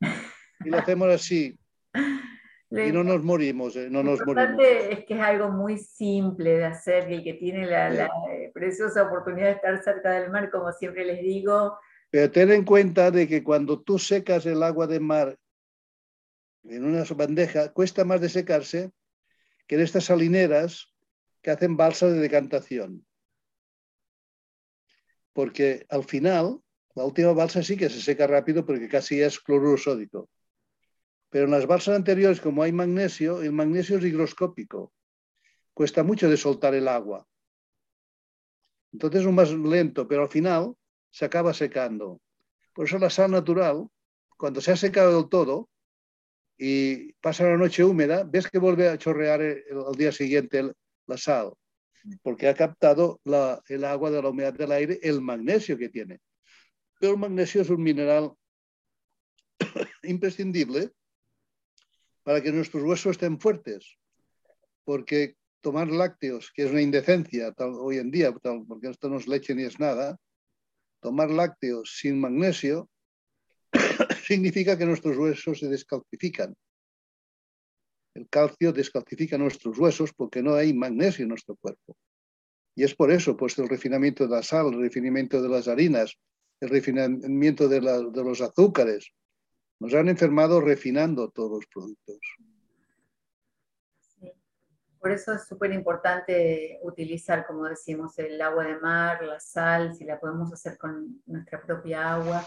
y lo hacemos así. y no nos morimos, eh, no lo nos importante es que es algo muy simple de hacer y que tiene la, la, eh, preciosa oportunidad de estar cerca del mar, como siempre les digo. Pero ten en cuenta de que cuando tú secas el agua de mar en una bandeja, cuesta más de secarse que en estas salineras que hacen balsas de decantación. Porque al final, la última balsa sí que se seca rápido porque casi es cloruro sódico. Pero en las balsas anteriores, como hay magnesio, el magnesio es higroscópico. Cuesta mucho de soltar el agua. Entonces es más lento, pero al final se acaba secando. Por eso la sal natural, cuando se ha secado del todo y pasa la noche húmeda, ves que vuelve a chorrear al día siguiente la sal porque ha captado el agua de la humedad del aire, el magnesio que tiene. Pero el magnesio es un mineral imprescindible para que nuestros huesos estén fuertes, porque tomar lácteos, que es una indecencia tal, hoy en día, porque esto no es leche ni es nada, tomar lácteos sin magnesio significa que nuestros huesos se descalcifican. El calcio descalcifica nuestros huesos porque no hay magnesio en nuestro cuerpo. Y es por eso, pues el refinamiento de la sal, el refinamiento de las harinas, el refinamiento de los azúcares, nos han enfermado refinando todos los productos. Por eso es súper importante utilizar, como decimos, el agua de mar, la sal, si la podemos hacer con nuestra propia agua,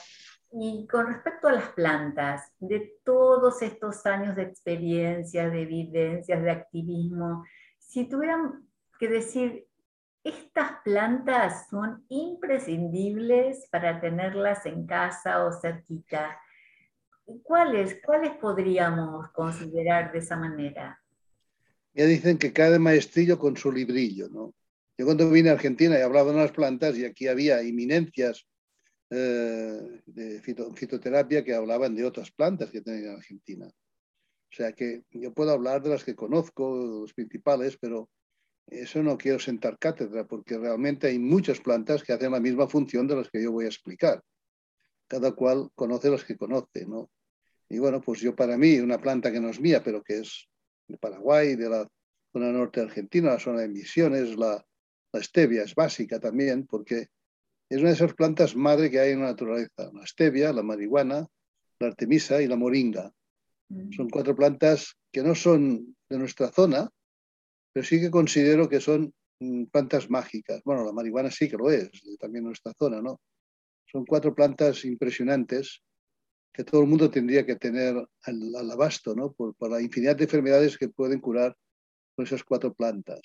y con respecto a las plantas, de todos estos años de experiencia, de evidencias, de activismo, si tuvieran que decir, estas plantas son imprescindibles para tenerlas en casa o cerquita, ¿cuáles, cuáles podríamos considerar de esa manera? Ya dicen que cada maestrillo con su librillo, ¿no? Yo cuando vine a Argentina y hablaba de unas plantas y aquí había inminencias eh, de fitoterapia que hablaban de otras plantas que tienen en Argentina. O sea que yo puedo hablar de las que conozco, los principales, pero eso no quiero sentar cátedra porque realmente hay muchas plantas que hacen la misma función de las que yo voy a explicar. Cada cual conoce las que conoce, ¿no? Y bueno, pues yo para mí, una planta que no es mía, pero que es de Paraguay, de la zona norte Argentina, la zona de Misiones, la, la stevia es básica también porque es una de esas plantas madre que hay en la naturaleza. La stevia, la marihuana, la artemisa y la moringa. Mm. Son cuatro plantas que no son de nuestra zona, pero sí que considero que son mm, plantas mágicas. Bueno, la marihuana sí que lo es, también en nuestra zona, ¿no? Son cuatro plantas impresionantes que todo el mundo tendría que tener al, abasto, ¿no? Por, la infinidad de enfermedades que pueden curar con esas cuatro plantas.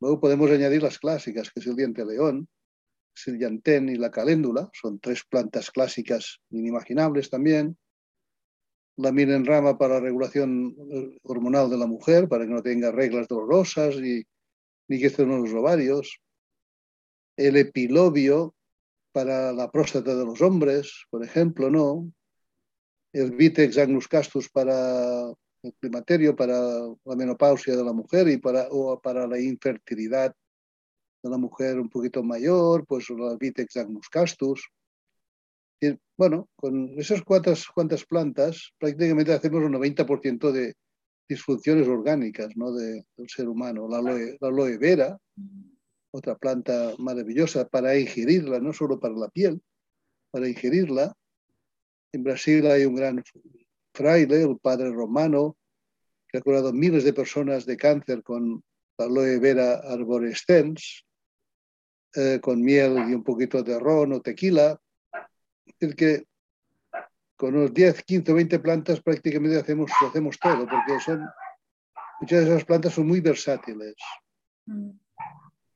Luego podemos añadir las clásicas, que es el diente león, el llantén y la caléndula, son tres plantas clásicas inimaginables también. La rama para la regulación eh, hormonal de la mujer, para que no tenga reglas dolorosas ni, ni que estén los ovarios. El epilobio para la próstata de los hombres, por ejemplo, ¿no? El Vitex agnus castus para el climaterio, para la menopausia de la mujer y para, o para la infertilidad de la mujer un poquito mayor, pues la Vitex agnus castus. Bueno, con esas cuantas, cuantas plantas prácticamente hacemos un 90% de disfunciones orgánicas ¿no? de, del ser humano. La aloe, la aloe vera, otra planta maravillosa para ingerirla, no solo para la piel, para ingerirla. En Brasil hay un gran fraile, el padre romano, que ha curado miles de personas de cáncer con la aloe vera arborescens, eh, con miel y un poquito de ron o tequila. Es que con unos 10, 15, 20 plantas prácticamente hacemos, hacemos todo, porque son muchas de esas plantas son muy versátiles. Mm.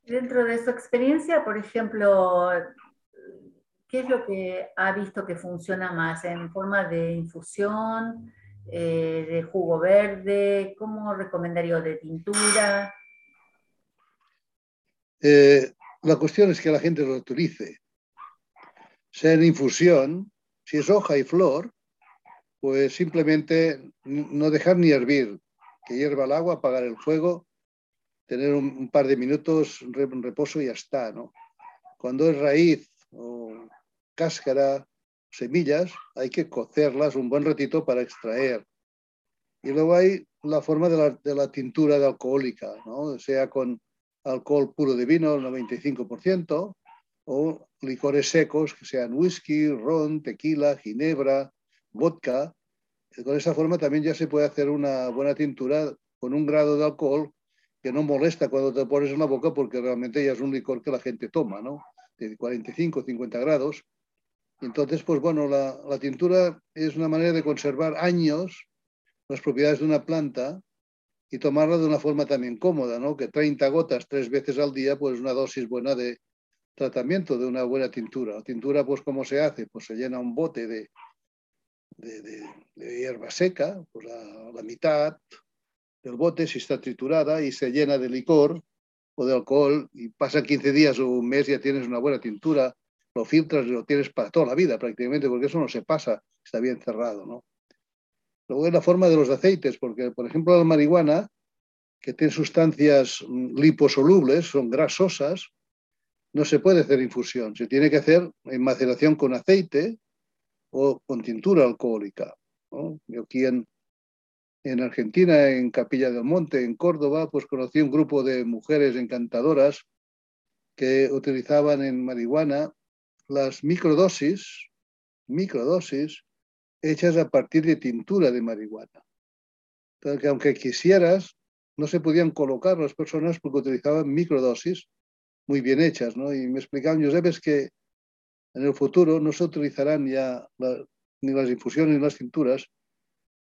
Dentro de su experiencia, por ejemplo, ¿qué es lo que ha visto que funciona más? ¿En forma de infusión, eh, de jugo verde? ¿Cómo recomendaría de tintura? Eh, la cuestión es que la gente lo utilice. Sea en infusión, si es hoja y flor, pues simplemente no dejar ni hervir, que hierva el agua, apagar el fuego, tener un, par de minutos en reposo y ya está, ¿no? Cuando es raíz o cáscara, semillas, hay que cocerlas un buen ratito para extraer. Y luego hay la forma de la, de la tintura de alcohólica, ¿no? sea con alcohol puro de vino, 95%, o licores secos, que sean whisky, ron, tequila, ginebra, vodka. Con esa forma también ya se puede hacer una buena tintura con un grado de alcohol que no molesta cuando te pones en la boca porque realmente ya es un licor que la gente toma, ¿no? De 45, 50 grados. Entonces, pues bueno, la, tintura es una manera de conservar años las propiedades de una planta y tomarla de una forma también cómoda, ¿no? Que 30 gotas tres veces al día, pues una dosis buena de tratamiento de una buena tintura. La tintura, pues ¿cómo se hace? Pues se llena un bote de, de, hierba seca, pues la, mitad del bote si está triturada y se llena de licor o de alcohol y pasa 15 días o un mes ya tienes una buena tintura, lo filtras y lo tienes para toda la vida prácticamente, porque eso no se pasa, está bien cerrado, ¿no? Luego es la forma de los aceites, porque por ejemplo la marihuana, que tiene sustancias mm, liposolubles, son grasosas, no se puede hacer infusión, se tiene que hacer en maceración con aceite o con tintura alcohólica. Yo aquí en Argentina, en Capilla del Monte, en Córdoba, pues conocí un grupo de mujeres encantadoras que utilizaban en marihuana las microdosis, microdosis hechas a partir de tintura de marihuana. Entonces, que aunque quisieras, no se podían colocar las personas porque utilizaban microdosis muy bien hechas, ¿no? Y me explicaban, Josep, es que en el futuro no se utilizarán ya ni las infusiones ni las tinturas,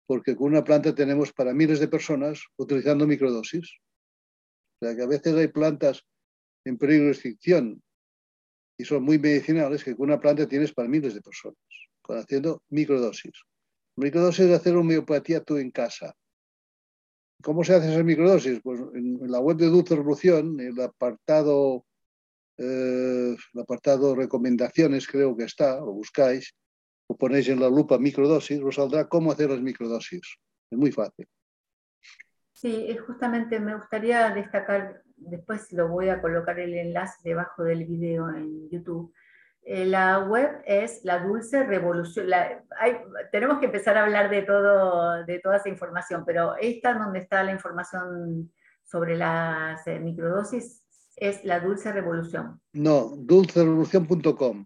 porque con una planta tenemos para miles de personas utilizando microdosis. O sea que a veces hay plantas en peligro de extinción y son muy medicinales que con una planta tienes para miles de personas haciendo microdosis. Microdosis es hacer homeopatía tú en casa. ¿Cómo se hace esa microdosis? Pues en, la web de Dulce Revolución, el apartado, eh, el apartado recomendaciones creo que está, lo buscáis, o ponéis en la lupa microdosis, os saldrá cómo hacer las microdosis. Es muy fácil. Sí, justamente me gustaría destacar, después lo voy a colocar el enlace debajo del video en YouTube, eh, la web es La Dulce Revolución. tenemos que empezar a hablar de, todo, de toda esa información, pero esta donde está la información sobre las eh, microdosis es La Dulce Revolución. No, dulcerevolución.com.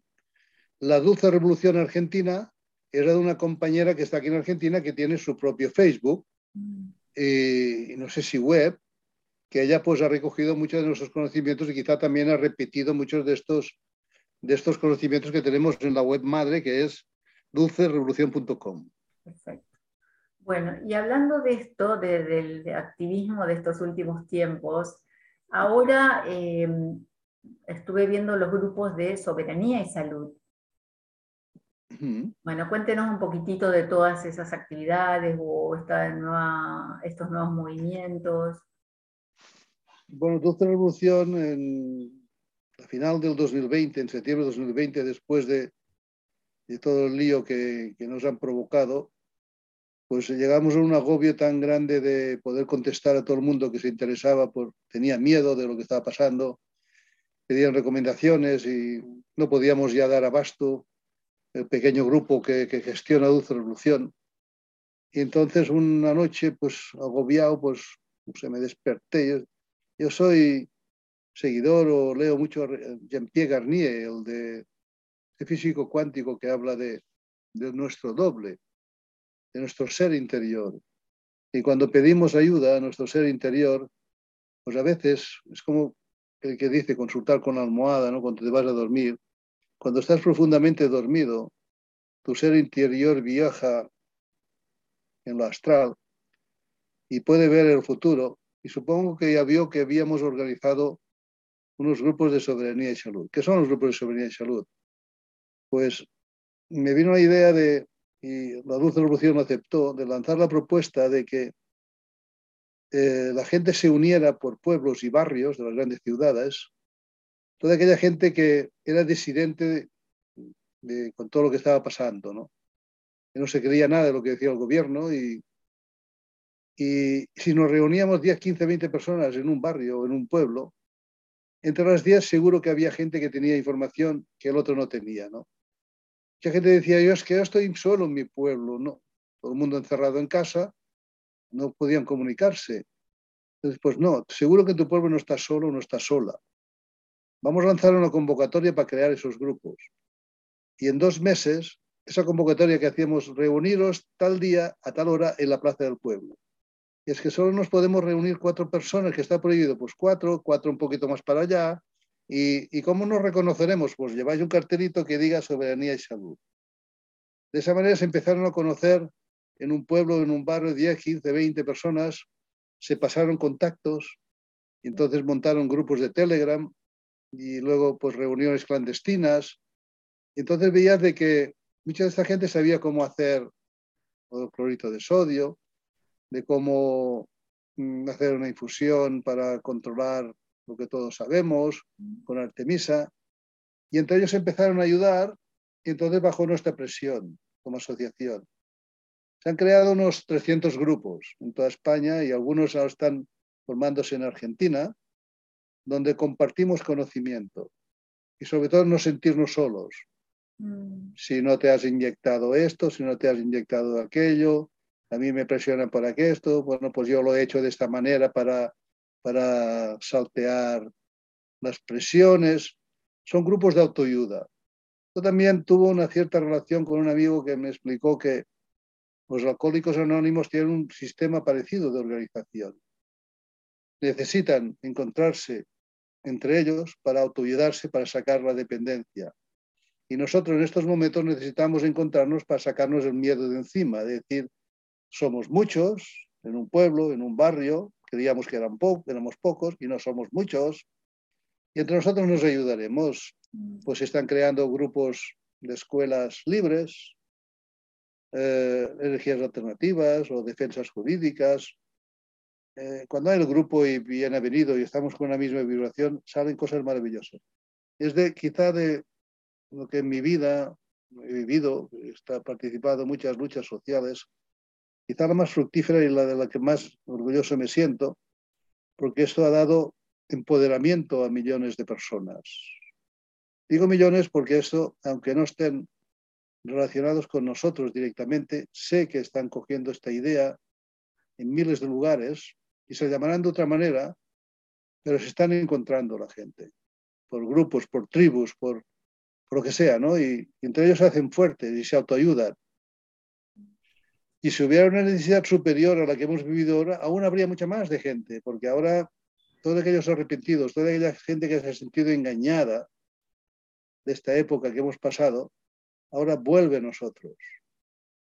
La Dulce Revolución Argentina era de una compañera que está aquí en Argentina que tiene su propio Facebook y no sé si web, que ella pues ha recogido muchos de nuestros conocimientos y quizá también ha repetido muchos de estos de estos conocimientos que tenemos en la web madre, que es dulcerevolución.com. Perfecto. Bueno, y hablando de esto, del activismo de estos últimos tiempos, ahora eh, estuve viendo los grupos de soberanía y salud. Bueno, cuéntenos un poquitito de todas esas actividades o esta nueva, estos nuevos movimientos. Bueno, Dulce Revolución en a final del 2020, en septiembre de 2020, después de, de todo el lío que, que, nos han provocado, pues llegamos a un agobio tan grande de poder contestar a todo el mundo que se interesaba, por, tenía miedo de lo que estaba pasando, pedían recomendaciones y no podíamos ya dar abasto el pequeño grupo que, que gestiona Dulce Revolución. Y entonces una noche, pues agobiado, pues se me desperté. Yo, soy seguidor o leo mucho Jean-Pierre Garnier, el de, físico cuántico que habla de, de, nuestro doble, de nuestro ser interior. Y cuando pedimos ayuda a nuestro ser interior, pues a veces es como el que dice consultar con la almohada, ¿no? Cuando te vas a dormir. Cuando estás profundamente dormido, tu ser interior viaja en lo astral y puede ver el futuro. Y supongo que ya vio que habíamos organizado unos grupos de soberanía y salud. ¿Qué son los grupos de soberanía y salud? Pues me vino la idea de, y la la Revolución aceptó, de lanzar la propuesta de que eh, la gente se uniera por pueblos y barrios de las grandes ciudades, toda aquella gente que era disidente con todo lo que estaba pasando, ¿no? Que no se creía nada de lo que decía el gobierno y, y si nos reuníamos 10, 15, 20 personas en un barrio o en un pueblo, entre las 10 seguro que había gente que tenía información que el otro no tenía, ¿no? Mucha gente decía, yo es que yo estoy solo en mi pueblo, no. Todo el mundo encerrado en casa, no podían comunicarse. Entonces, pues no, seguro que tu pueblo no está solo, no está sola. Vamos a lanzar una convocatoria para crear esos grupos. Y en dos meses, esa convocatoria que hacíamos, reuniros tal día a tal hora en la plaza del pueblo. Y es que solo nos podemos reunir cuatro personas, que está prohibido, pues cuatro, cuatro un poquito más para allá. ¿Y, cómo nos reconoceremos? Pues lleváis un cartelito que diga soberanía y salud. De esa manera se empezaron a conocer en un pueblo, en un barrio, 10, 15, 20 personas, se pasaron contactos y entonces montaron grupos de Telegram y luego pues reuniones clandestinas. Entonces veías de que mucha de esta gente sabía cómo hacer clorito de sodio, de cómo mm, hacer una infusión para controlar lo que todos sabemos con Artemisa. Y entre ellos empezaron a ayudar y entonces bajo nuestra presión como asociación. Se han creado unos 300 grupos en toda España y algunos ahora están formándose en Argentina, donde compartimos conocimiento y sobre todo no sentirnos solos. Mm. Si no te has inyectado esto, si no te has inyectado aquello, a mí me presionan para que esto, bueno, pues yo lo he hecho de esta manera para, para saltear las presiones. Son grupos de autoayuda. Yo también tuve una cierta relación con un amigo que me explicó que los alcohólicos anónimos tienen un sistema parecido de organización. Necesitan encontrarse entre ellos para autoayudarse, para sacar la dependencia. Y nosotros en estos momentos necesitamos encontrarnos para sacarnos el miedo de encima, es decir, somos muchos en un pueblo, en un barrio, creíamos que eran éramos pocos y no somos muchos, y entre nosotros nos ayudaremos. Pues se están creando grupos de escuelas libres, eh, energías alternativas o defensas jurídicas. Eh, cuando hay el grupo y bien venido y estamos con la misma vibración, salen cosas maravillosas. Es de quizá de lo que en mi vida he vivido, he participado en muchas luchas sociales, quizá la más fructífera y la de la que más orgulloso me siento, porque esto ha dado empoderamiento a millones de personas. Digo millones porque esto, aunque no estén relacionados con nosotros directamente, sé que están cogiendo esta idea en miles de lugares y se llamarán de otra manera, pero se están encontrando la gente, por grupos, por tribus, por, lo que sea, ¿no? Y, y entre ellos se hacen fuertes y se autoayudan. Y si hubiera una necesidad superior a la que hemos vivido ahora, aún habría mucha más de gente, porque ahora todos aquellos arrepentidos, toda aquella gente que se ha sentido engañada de esta época que hemos pasado, ahora vuelve a nosotros,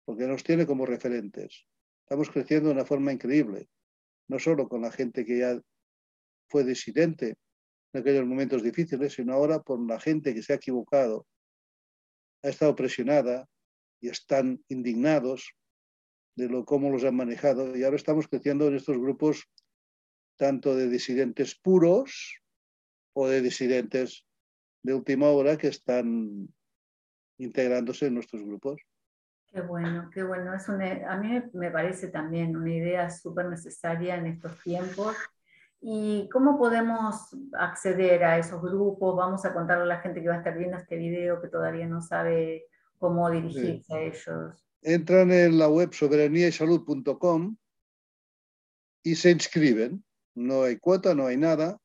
porque nos tiene como referentes. Estamos creciendo de una forma increíble, no solo con la gente que ya fue disidente en aquellos momentos difíciles, sino ahora por la gente que se ha equivocado, ha estado presionada y están indignados de lo, cómo los han manejado. Y ahora estamos creciendo en estos grupos tanto de disidentes puros o de disidentes de última hora que están integrándose en nuestros grupos. Qué bueno, qué bueno. Es a mí me parece también una idea súper necesaria en estos tiempos. ¿Y cómo podemos acceder a esos grupos? Vamos a contarle a la gente que va a estar viendo este video que todavía no sabe cómo dirigirse a ellos entran en la web soberaniaysalud.com y se inscriben. No hay cuota, no hay nada.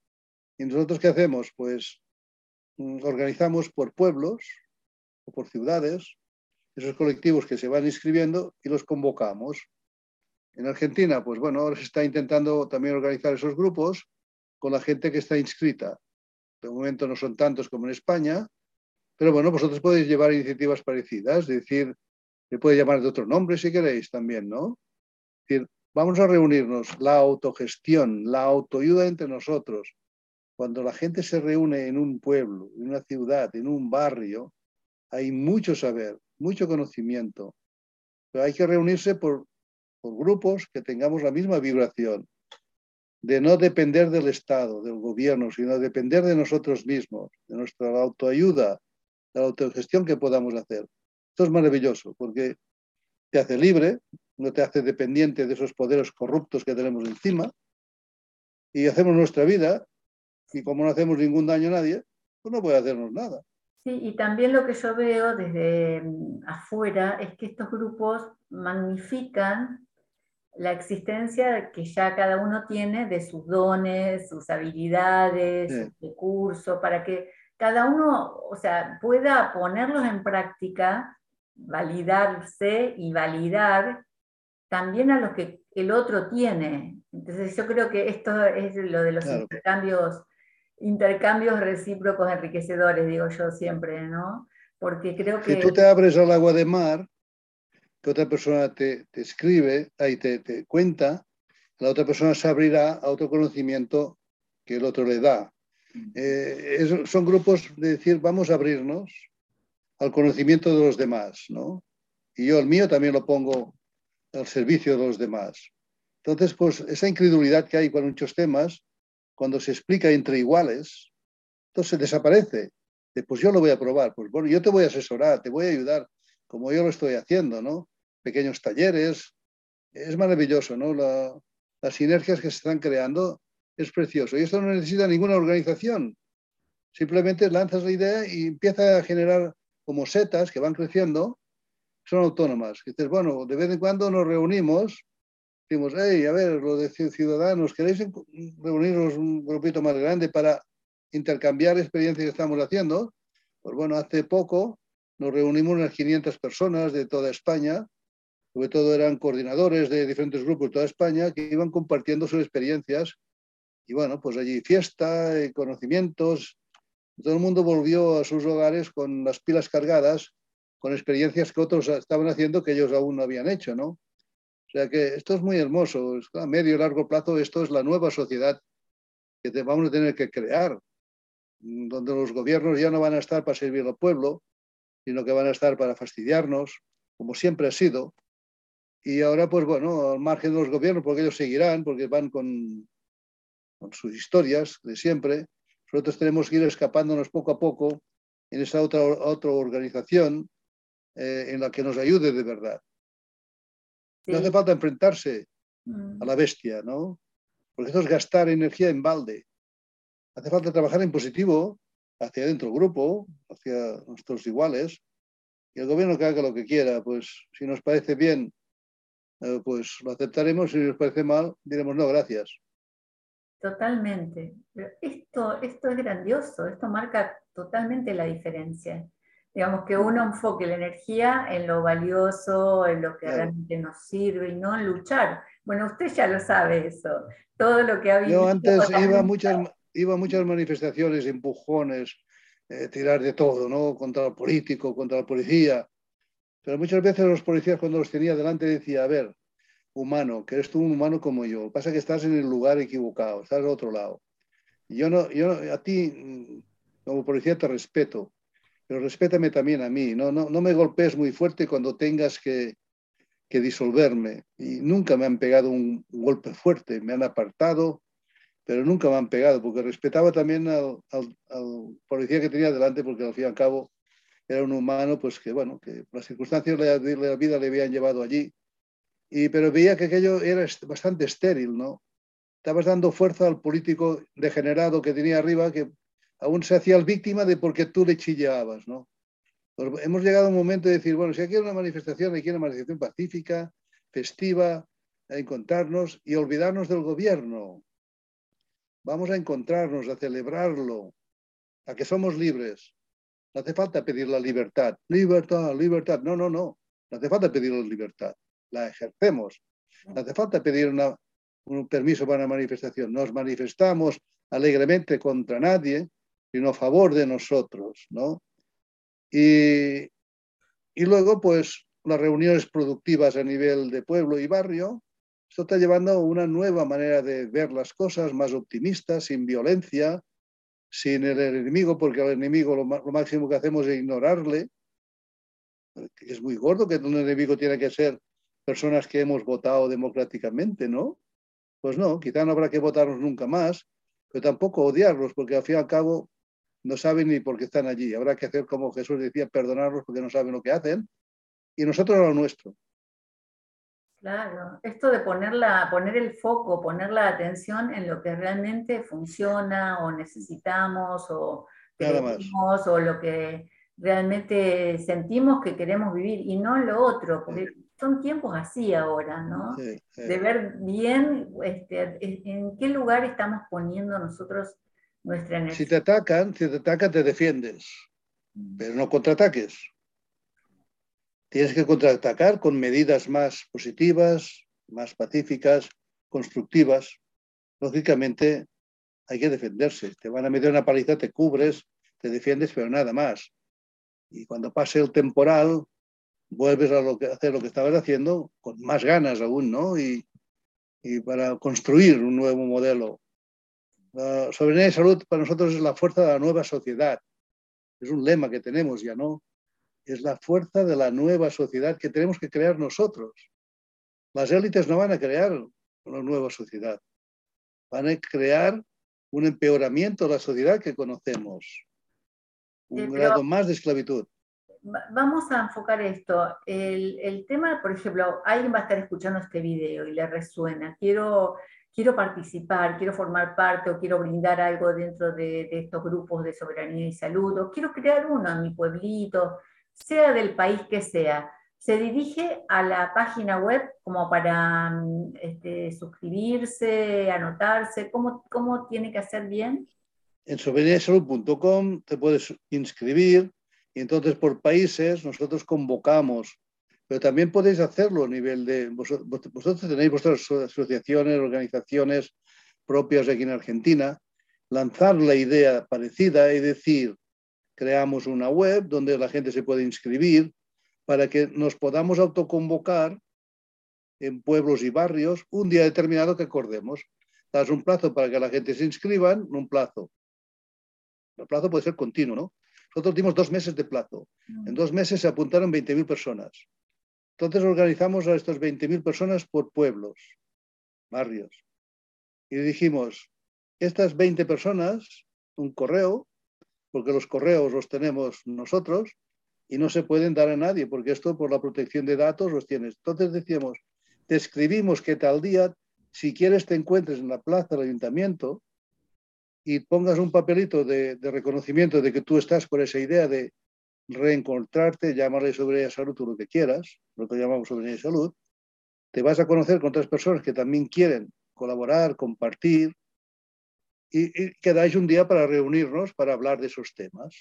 ¿Y nosotros qué hacemos? Pues mm, organizamos por pueblos o por ciudades esos colectivos que se van inscribiendo y los convocamos. En Argentina, pues bueno, ahora se está intentando también organizar esos grupos con la gente que está inscrita. De momento no son tantos como en España, pero bueno, vosotros podéis llevar iniciativas parecidas, es decir, se puede llamar de otro nombre si queréis también, ¿no? Es decir, vamos a reunirnos, la autogestión, la autoayuda entre nosotros. Cuando la gente se reúne en un pueblo, en una ciudad, en un barrio, hay mucho saber, mucho conocimiento. Pero hay que reunirse por, por grupos que tengamos la misma vibración, de no depender del Estado, del gobierno, sino depender de nosotros mismos, de nuestra autoayuda, de la autogestión que podamos hacer. Esto es maravilloso porque te hace libre, no te hace dependiente de esos poderes corruptos que tenemos encima y hacemos nuestra vida y como no hacemos ningún daño a nadie, pues no puede hacernos nada. Sí, y también lo que yo veo desde mm, afuera es que estos grupos magnifican la existencia que ya cada uno tiene de sus dones, sus habilidades, sus recursos, para que cada uno, o sea, pueda ponerlos en práctica, validarse y validar también a los que el otro tiene. Entonces yo creo que esto es lo de los intercambios, intercambios recíprocos enriquecedores, digo yo siempre, ¿no? Porque creo que... Si tú te abres al agua de mar, que otra persona te, escribe, ahí te, te, cuenta, la otra persona se abrirá a otro conocimiento que el otro le da. Eh, son grupos de decir, vamos a abrirnos al conocimiento de los demás, ¿no? Y yo el mío también lo pongo al servicio de los demás. Entonces, pues esa incredulidad que hay con muchos temas, cuando se explica entre iguales, entonces desaparece. Pues yo lo voy a probar, pues bueno, yo te voy a asesorar, te voy a ayudar, como yo lo estoy haciendo, ¿no? Pequeños talleres, es maravilloso, ¿no? las sinergias que se están creando es precioso. Y esto no necesita ninguna organización. Simplemente lanzas la idea y empieza a generar como setas que van creciendo, son autónomas. Y dices, bueno, de vez en cuando nos reunimos, decimos, hey, a ver, lo de ciudadanos, ¿queréis reunirnos un grupito más grande para intercambiar experiencias que estamos haciendo? Pues bueno, hace poco nos reunimos unas 500 personas de toda España, sobre todo eran coordinadores de diferentes grupos de toda España que iban compartiendo sus experiencias y bueno, pues allí fiesta, y conocimientos. Todo el mundo volvió a sus hogares con las pilas cargadas, con experiencias que otros estaban haciendo que ellos aún no habían hecho, ¿no? O sea que esto es muy hermoso. A medio y largo plazo esto es la nueva sociedad que vamos a tener que crear, donde los gobiernos ya no van a estar para servir al pueblo, sino que van a estar para fastidiarnos, como siempre ha sido. Y ahora, pues bueno, al margen de los gobiernos, porque ellos seguirán, porque van con con sus historias de siempre, nosotros tenemos que ir escapándonos poco a poco en esa otra, otra organización eh, en la que nos ayude de verdad. No hace falta enfrentarse mm. a la bestia, ¿no? Porque eso es gastar energía en balde. Hace falta trabajar en positivo hacia dentro del grupo, hacia nuestros iguales, y el gobierno que haga lo que quiera, pues si nos parece bien, eh, pues lo aceptaremos, si nos parece mal, diremos no, gracias. Totalmente. esto, esto es grandioso, esto marca totalmente la diferencia. Digamos que uno enfoque la energía en lo valioso, en lo que realmente nos sirve y no en luchar. Bueno, usted ya lo sabe eso. Todo lo que ha vivido. Yo antes iba a muchas, iba muchas manifestaciones, empujones, eh, tirar de todo, ¿no? Contra el político, contra la policía. Pero muchas veces los policías cuando los tenía delante decía, a ver, humano, que eres tú un humano como yo. Lo que pasa es que estás en el lugar equivocado, estás al otro lado. Yo no, yo a ti, mm, como policía, te respeto, pero respétame también a mí. No, no, no me golpees muy fuerte cuando tengas que, que disolverme. Y nunca me han pegado un, golpe fuerte, me han apartado, pero nunca me han pegado, porque respetaba también al, al, policía que tenía delante, porque al fin y al cabo era un humano, pues que bueno, que las circunstancias de la vida le habían llevado allí y, pero veía que aquello era bastante estéril, ¿no? Estabas dando fuerza al político degenerado que tenía arriba, que aún se hacía víctima de porque tú le chillabas, ¿no? Pues hemos llegado a un momento de decir, bueno, si aquí hay una manifestación, hay una manifestación pacífica, festiva, a encontrarnos y olvidarnos del gobierno. Vamos a encontrarnos, a celebrarlo, a que somos libres. No hace falta pedir la libertad. Libertad, libertad. No, no, no. No hace falta pedir la libertad la ejercemos. No hace falta pedir un permiso para una manifestación. Nos manifestamos alegremente contra nadie, sino a favor de nosotros, ¿no? Y, y luego, pues, las reuniones productivas a nivel de pueblo y barrio, Esto está llevando a una nueva manera de ver las cosas, más optimista, sin violencia, sin el enemigo, porque al enemigo lo, máximo que hacemos es ignorarle. Es muy gordo que un enemigo tiene que ser personas que hemos votado democráticamente, ¿no? Pues no, quizá no habrá que votarlos nunca más, pero tampoco odiarlos, porque al fin y al cabo no saben ni por qué están allí. Habrá que hacer como Jesús decía, perdonarlos porque no saben lo que hacen, y nosotros lo nuestro. Claro, esto de ponerla, poner el foco, poner la atención en lo que realmente funciona o necesitamos o queremos o lo que realmente sentimos que queremos vivir y no lo otro, porque son tiempos así ahora, ¿no? De ver bien este, en qué lugar estamos poniendo nosotros nuestra energía. Si te atacan, si te atacan te defiendes, pero no contraataques. Tienes que contraatacar con medidas más positivas, más pacíficas, constructivas. Lógicamente, hay que defenderse. Te van a meter una paliza, te cubres, te defiendes, pero nada más. Y cuando pase el temporal, vuelves a, lo que, hacer lo que estabas haciendo con más ganas aún, ¿no? Y, y para construir un nuevo modelo. La soberanía de salud para nosotros es la fuerza de la nueva sociedad. Es un lema que tenemos ya, ¿no? es la fuerza de la nueva sociedad que tenemos que crear nosotros. Las élites no van a crear una nueva sociedad, van a crear un empeoramiento de la sociedad que conocemos, un grado más de esclavitud. Vamos a enfocar esto. El, el, tema, por ejemplo, alguien va a estar escuchando este video y le resuena. Quiero, quiero participar, quiero formar parte o quiero brindar algo dentro de, de estos grupos de soberanía y salud, o quiero crear uno en mi pueblito sea del país que sea, se dirige a la página web como para mm, este, suscribirse, anotarse, ¿Cómo, ¿cómo tiene que hacer bien? En soberaniasalud.com te puedes inscribir y entonces por países nosotros convocamos, pero también podéis hacerlo a nivel de, vosotros, tenéis vuestras asociaciones, organizaciones propias aquí en Argentina, lanzar la idea parecida y decir, creamos una web donde la gente se puede inscribir para que nos podamos autoconvocar en pueblos y barrios un día determinado que acordemos. Das un plazo para que la gente se inscriba, un plazo. El plazo puede ser continuo, ¿no? Nosotros dimos dos meses de plazo. En dos meses se apuntaron 20.000 personas. Entonces organizamos a estas 20.000 personas por pueblos, barrios. Y dijimos, estas 20 personas, un correo, porque los correos los tenemos nosotros y no se pueden dar a nadie, porque esto por la protección de datos los tienes. Entonces decíamos, te escribimos que tal día, si quieres te encuentres en la plaza del ayuntamiento y pongas un papelito de, reconocimiento de que tú estás con esa idea de reencontrarte, llamarle soberanía de salud o lo que quieras, lo que llamamos soberanía de salud, te vas a conocer con otras personas que también quieren colaborar, compartir, y, quedáis un día para reunirnos para hablar de esos temas.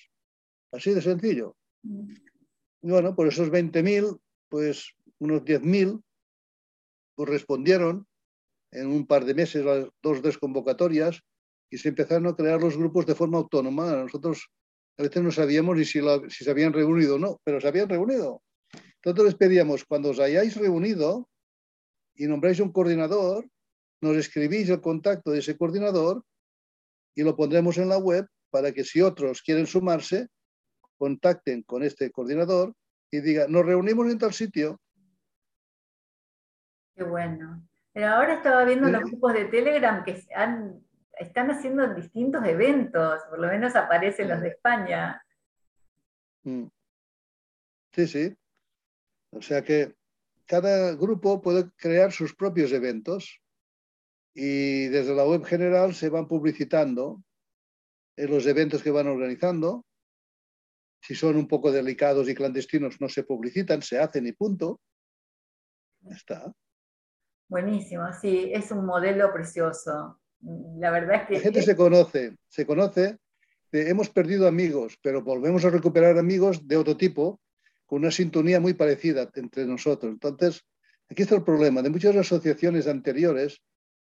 Así de sencillo. Mm. Y bueno, por esos 20.000, pues unos 10.000 correspondieron en un par de meses las dos desconvocatorias y se empezaron a crear los grupos de forma autónoma. Nosotros a veces no sabíamos ni si, si se habían reunido o no, pero se habían reunido. Entonces les pedíamos, cuando os hayáis reunido y nombráis un coordinador, nos escribís el contacto de ese coordinador y lo pondremos en la web para que si otros quieren sumarse, contacten con este coordinador y digan, nos reunimos en tal sitio. Qué bueno. Pero ahora estaba viendo los grupos de Telegram que están haciendo distintos eventos, por lo menos aparecen los de España. Mm. Sí, sí. O sea que cada grupo puede crear sus propios eventos y desde la web general se van publicitando en los eventos que van organizando. Si son un poco delicados y clandestinos, no se publicitan, se hacen y punto. Ya está. Buenísimo, sí, es un modelo precioso. La verdad es que... La gente se conoce, se conoce. Hemos perdido amigos, pero volvemos a recuperar amigos de otro tipo, con una sintonía muy parecida entre nosotros. Entonces, aquí está el problema. De muchas asociaciones anteriores,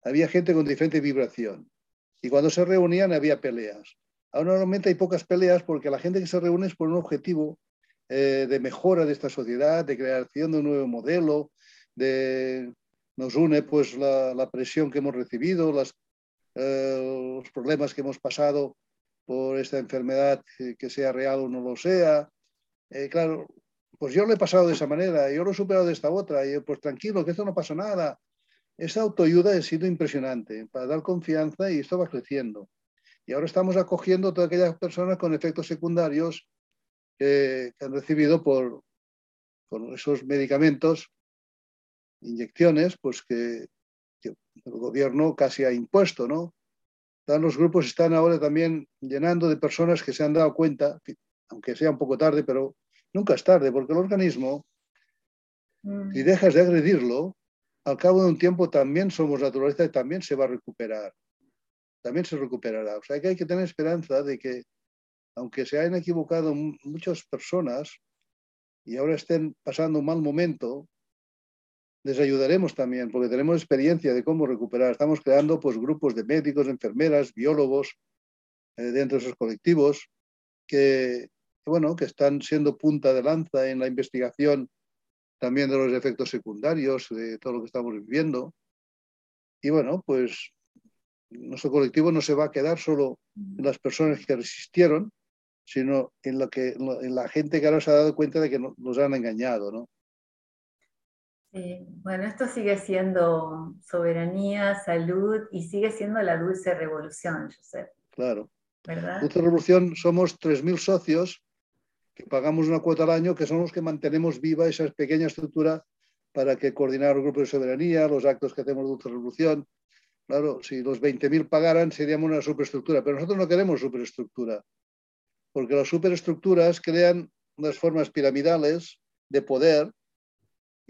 había gente con diferente vibración. Y cuando se reunían había peleas. Ahora normalmente hay pocas peleas porque la gente que se reúne es por un objetivo eh, de mejora de esta sociedad, de creación de un nuevo modelo, de, nos une pues la, presión que hemos recibido, las, eh, los problemas que hemos pasado por esta enfermedad, que sea real o no lo sea. Eh, claro, pues yo lo he pasado de esa manera, yo lo he superado de esta otra, y pues tranquilo, que esto no pasa nada. Esa autoayuda ha sido impresionante para dar confianza y esto va creciendo. Y ahora estamos acogiendo todas aquellas personas con efectos secundarios que, han recibido por, por esos medicamentos inyecciones pues que, el gobierno casi ha impuesto, ¿no? los grupos están ahora también llenando de personas que se han dado cuenta, aunque sea un poco tarde, pero nunca es tarde, porque el organismo, mm. si dejas de agredirlo, al cabo de un tiempo también somos naturaleza y también se va a recuperar. También se recuperará. O sea que hay que tener esperanza de que, aunque se hayan equivocado muchas personas y ahora estén pasando un mal momento, les ayudaremos también, porque tenemos experiencia de cómo recuperar. Estamos creando pues, grupos de médicos, enfermeras, biólogos eh, dentro de esos colectivos que, bueno, que están siendo punta de lanza en la investigación también de los efectos secundarios de todo lo que estamos viviendo. Y bueno, pues nuestro colectivo no se va a quedar solo en las personas que resistieron, sino en, lo que, en la gente que ahora se ha dado cuenta de que nos han engañado, ¿no? Sí, bueno, esto sigue siendo soberanía, salud y sigue siendo la dulce revolución, Josep. Claro. ¿Verdad? Dulce revolución somos 3.000 socios que pagamos una cuota al año, que son los que mantenemos viva esa pequeña estructura para que coordinar los grupos de soberanía, los actos que hacemos de Dulce Revolución. Claro, si los 20.000 pagaran seríamos una superestructura, pero nosotros no queremos superestructura, porque las superestructuras crean unas formas piramidales de poder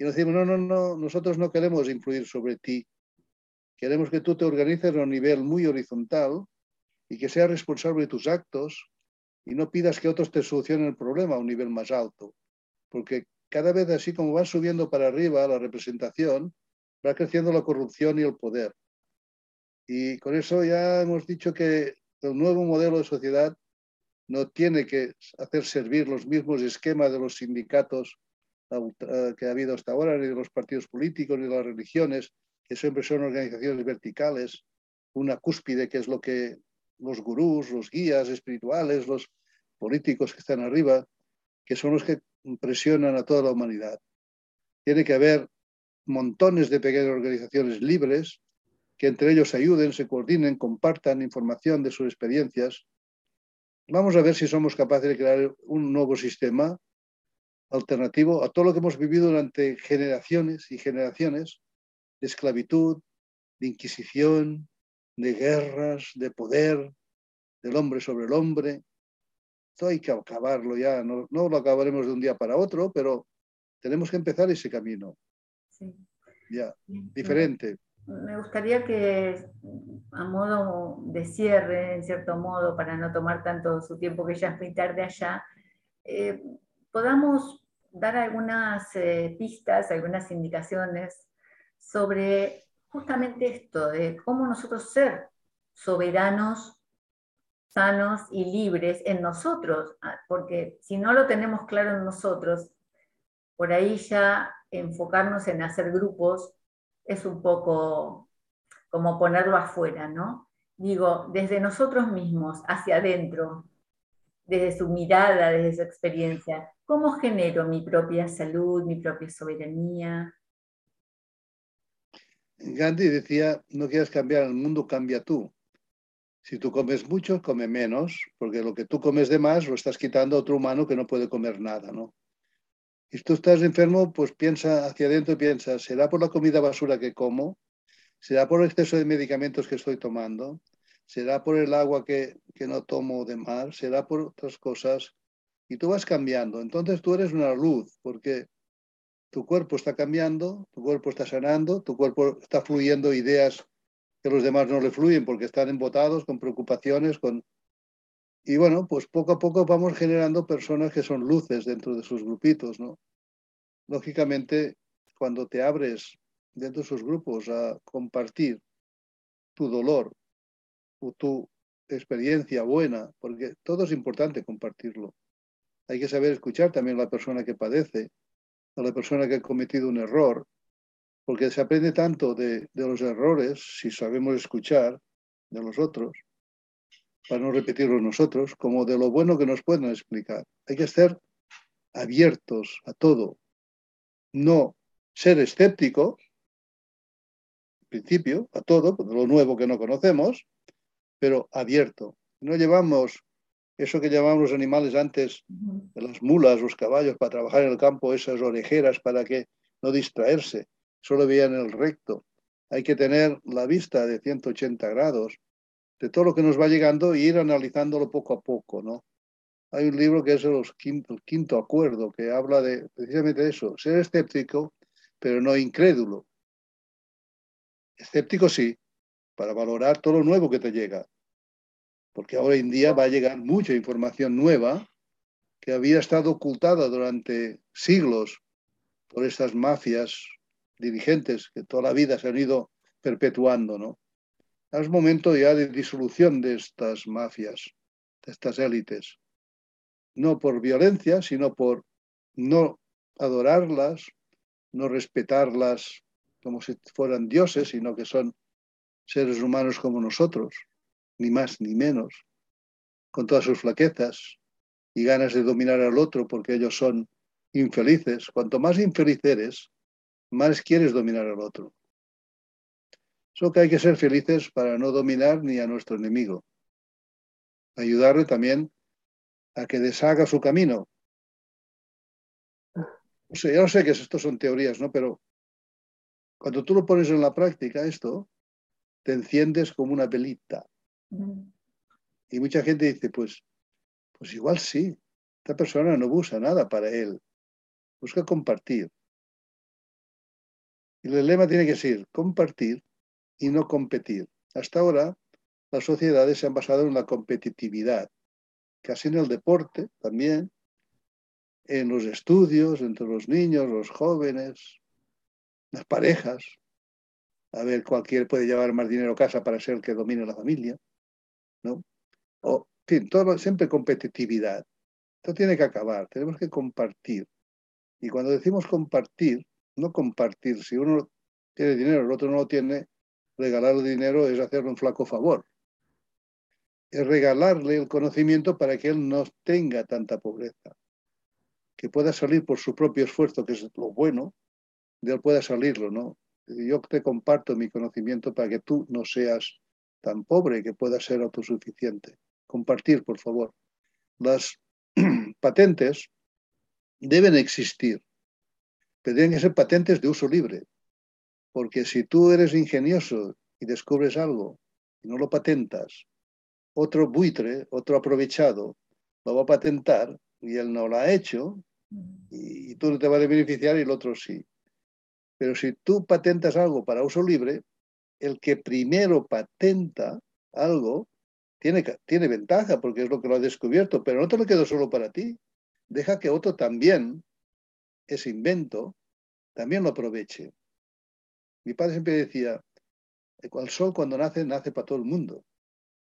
y nos decimos, no, no, no, nosotros no queremos influir sobre ti. Queremos que tú te organices a un nivel muy horizontal y que seas responsable de tus actos y no pidas que otros te solucionen el problema a un nivel más alto. Porque cada vez así como va subiendo para arriba la representación, va creciendo la corrupción y el poder. Y con eso ya hemos dicho que el nuevo modelo de sociedad no tiene que hacer servir los mismos esquemas de los sindicatos que ha habido hasta ahora, ni de los partidos políticos, ni de las religiones, que siempre son organizaciones verticales, una cúspide que es lo que los gurús, los guías espirituales, los políticos que están arriba, que son los que presionan a toda la humanidad. Tiene que haber montones de pequeñas organizaciones libres que entre ellos ayuden, se coordinen, compartan información de sus experiencias. Vamos a ver si somos capaces de crear un nuevo sistema alternativo a todo lo que hemos vivido durante generaciones y generaciones de esclavitud, de inquisición, de guerras, de poder, del hombre sobre el hombre. Esto hay que acabarlo ya, no, lo acabaremos de un día para otro, pero tenemos que empezar ese camino. Sí. Ya, diferente. Me gustaría que, a modo de cierre, en cierto modo, para no tomar tanto su tiempo que ya es muy tarde allá, eh, podamos dar algunas eh, pistas, algunas indicaciones sobre justamente esto, de cómo nosotros ser soberanos, sanos y libres en nosotros, ah, porque si no lo tenemos claro en nosotros, por ahí ya enfocarnos en hacer grupos es un poco como ponerlo afuera, ¿no? Digo, desde nosotros mismos, hacia adentro, desde su mirada, desde su experiencia, ¿cómo genero mi propia salud, mi propia soberanía? Gandhi decía, no quieras cambiar el mundo, cambia tú. Si tú comes mucho, come menos, porque lo que tú comes de más lo estás quitando a otro humano que no puede comer nada, ¿no? Y si tú estás enfermo, pues piensa hacia adentro piensa, ¿será por la comida basura que como? ¿Será por el exceso de medicamentos que estoy tomando? Será por el agua que, no tomo de mar, será por otras cosas. Y tú vas cambiando. Entonces tú eres una luz, porque tu cuerpo está cambiando, tu cuerpo está sanando, tu cuerpo está fluyendo ideas que los demás no le fluyen porque están embotados con preocupaciones, con... Y bueno, pues poco a poco vamos generando personas que son luces dentro de sus grupitos, ¿no? Lógicamente, cuando te abres dentro de sus grupos a compartir tu dolor, tu experiencia buena, porque todo es importante compartirlo. Hay que saber escuchar también a la persona que padece, a la persona que ha cometido un error, porque se aprende tanto de, los errores, si sabemos escuchar de los otros, para no repetirlo nosotros, como de lo bueno que nos pueden explicar. Hay que estar abiertos a todo, no ser escéptico, en principio, a todo, de lo nuevo que no conocemos, pero abierto. No llevamos eso que llamaban los animales antes, las mulas, los caballos, para trabajar en el campo, esas orejeras para que no distraerse, solo veían el recto. Hay que tener la vista de 180 grados de todo lo que nos va llegando e ir analizándolo poco a poco, ¿no? Hay un libro que es el quinto, el quinto acuerdo, que habla de precisamente eso, ser escéptico, pero no incrédulo. Escéptico sí, para valorar todo lo nuevo que te llega, porque ahora en día va a llegar mucha información nueva que había estado ocultada durante siglos por estas mafias dirigentes que toda la vida se han ido perpetuando, ¿no? Es momento ya de disolución de estas mafias, de estas élites, no por violencia, sino por no adorarlas, no respetarlas como si fueran dioses, sino que son seres humanos como nosotros ni más ni menos, con todas sus flaquezas y ganas de dominar al otro porque ellos son infelices. Cuanto más infeliz eres, más quieres dominar al otro. Solo que hay que ser felices para no dominar ni a nuestro enemigo. Ayudarle también a que deshaga su camino. O sea, ya no sé que esto son teorías, ¿no? Pero cuando tú lo pones en la práctica, esto, te enciendes como una velita. Y mucha gente dice, pues, pues igual sí, esta persona no busca nada para él, busca compartir. Y el lema tiene que ser compartir y no competir. Hasta ahora las sociedades se han basado en la competitividad, casi en el deporte también, en los estudios, entre los niños, los jóvenes, las parejas. A ver, cualquiera puede llevar más dinero a casa para ser el que domine la familia. ¿no? O, en todo, siempre competitividad. Esto tiene que acabar, tenemos que compartir. Y cuando decimos compartir, no compartir, si uno tiene dinero, el otro no lo tiene, regalarle dinero es hacerle un flaco favor. Es regalarle el conocimiento para que él no tenga tanta pobreza, que pueda salir por su propio esfuerzo, que es lo bueno, de él pueda salirlo, ¿no? Yo te comparto mi conocimiento para que tú no seas tan pobre que pueda ser autosuficiente. Compartir, por favor. Las patentes deben existir, pero tienen que ser patentes de uso libre, porque si tú eres ingenioso y descubres algo y no lo patentas, otro buitre, otro aprovechado, lo va a patentar y él no lo ha hecho y, tú no te vas a beneficiar y el otro sí. Pero si tú patentas algo para uso libre, el que primero patenta algo tiene, tiene ventaja porque es lo que lo ha descubierto, pero no te lo quedo solo para ti. Deja que otro también, ese invento, también lo aproveche. Mi padre siempre decía, el sol cuando nace, nace para todo el mundo.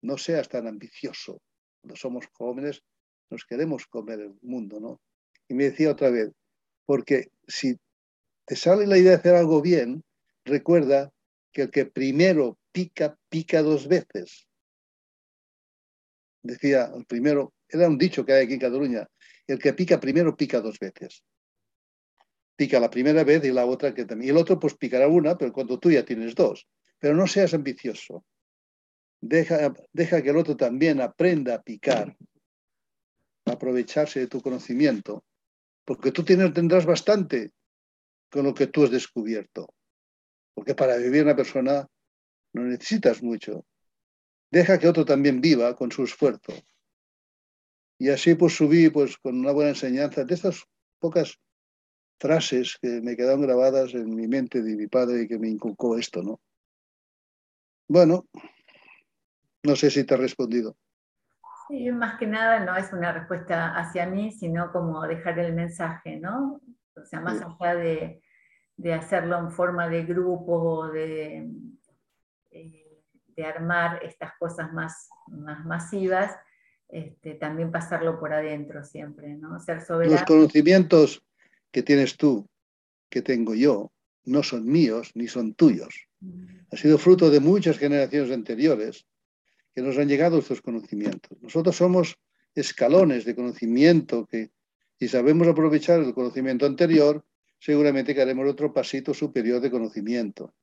No seas tan ambicioso. Cuando somos jóvenes nos queremos comer el mundo, ¿no? Y me decía otra vez, porque si te sale la idea de hacer algo bien, recuerda que el que primero pica, pica dos veces. Decía el primero, era un dicho que hay aquí en Cataluña, el que pica primero pica dos veces. Pica la primera vez y la otra que también. Y el otro pues picará una, pero cuando tú ya tienes dos. Pero no seas ambicioso. Deja, deja que el otro también aprenda a picar, a aprovecharse de tu conocimiento, porque tú tienes, tendrás bastante con lo que tú has descubierto. Porque para vivir una persona no necesitas mucho. Deja que otro también viva con su esfuerzo. Y así pues subí pues con una buena enseñanza de estas pocas frases que me quedaron grabadas en mi mente de mi padre que me inculcó esto, ¿no? Bueno, no sé si te he respondido. Sí, más que nada no es una respuesta hacia mí, sino como dejar el mensaje, ¿no? O sea, más allá de, de hacerlo en forma de grupo, de, eh, de armar estas cosas más, más masivas, este, también pasarlo por adentro siempre, ¿no? Ser soberano. Los conocimientos que tienes tú, que tengo yo, no son míos ni son tuyos. Ha sido fruto de muchas generaciones anteriores que nos han llegado estos conocimientos. Nosotros somos escalones de conocimiento que, si sabemos aprovechar el conocimiento anterior, seguramente que haremos otro pasito superior de conocimiento.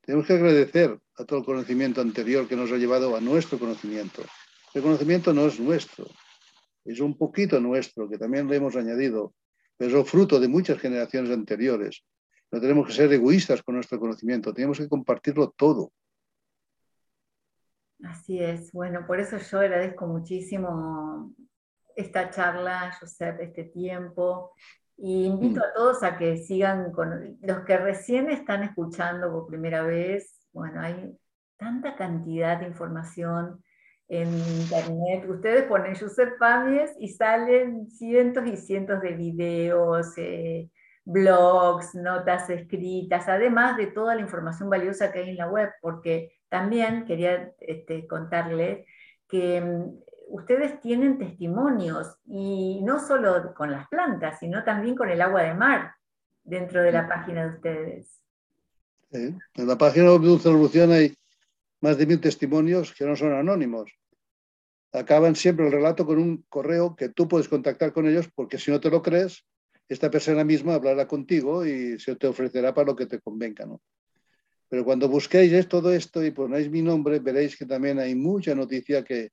Tenemos que agradecer a todo el conocimiento anterior que nos ha llevado a nuestro conocimiento. El conocimiento no es nuestro, es un poquito nuestro, que también le hemos añadido, pero es fruto de muchas generaciones anteriores. No tenemos que ser egoístas con nuestro conocimiento, tenemos que compartirlo todo. Así es. Bueno, por eso yo agradezco muchísimo esta charla, Josep, este tiempo. Y invito mm. a todos a que sigan con los que recién están escuchando por primera vez. Bueno, hay tanta cantidad de información en internet. Ustedes ponen Josep Pamies y salen cientos y cientos de videos, eh, blogs, notas escritas, además de toda la información valiosa que hay en la web, porque también quería este, contarles que mm, ustedes tienen testimonios, y no solo con las plantas, sino también con el agua de mar dentro de la página de ustedes. En la página de Revolución hay más de mil testimonios que no son anónimos. Acaban siempre el relato con un correo que tú puedes contactar con ellos porque si no te lo crees, esta persona misma hablará contigo y se te ofrecerá para lo que te convenga. ¿no? Pero cuando busquéis todo esto y ponéis mi nombre, veréis que también hay mucha noticia que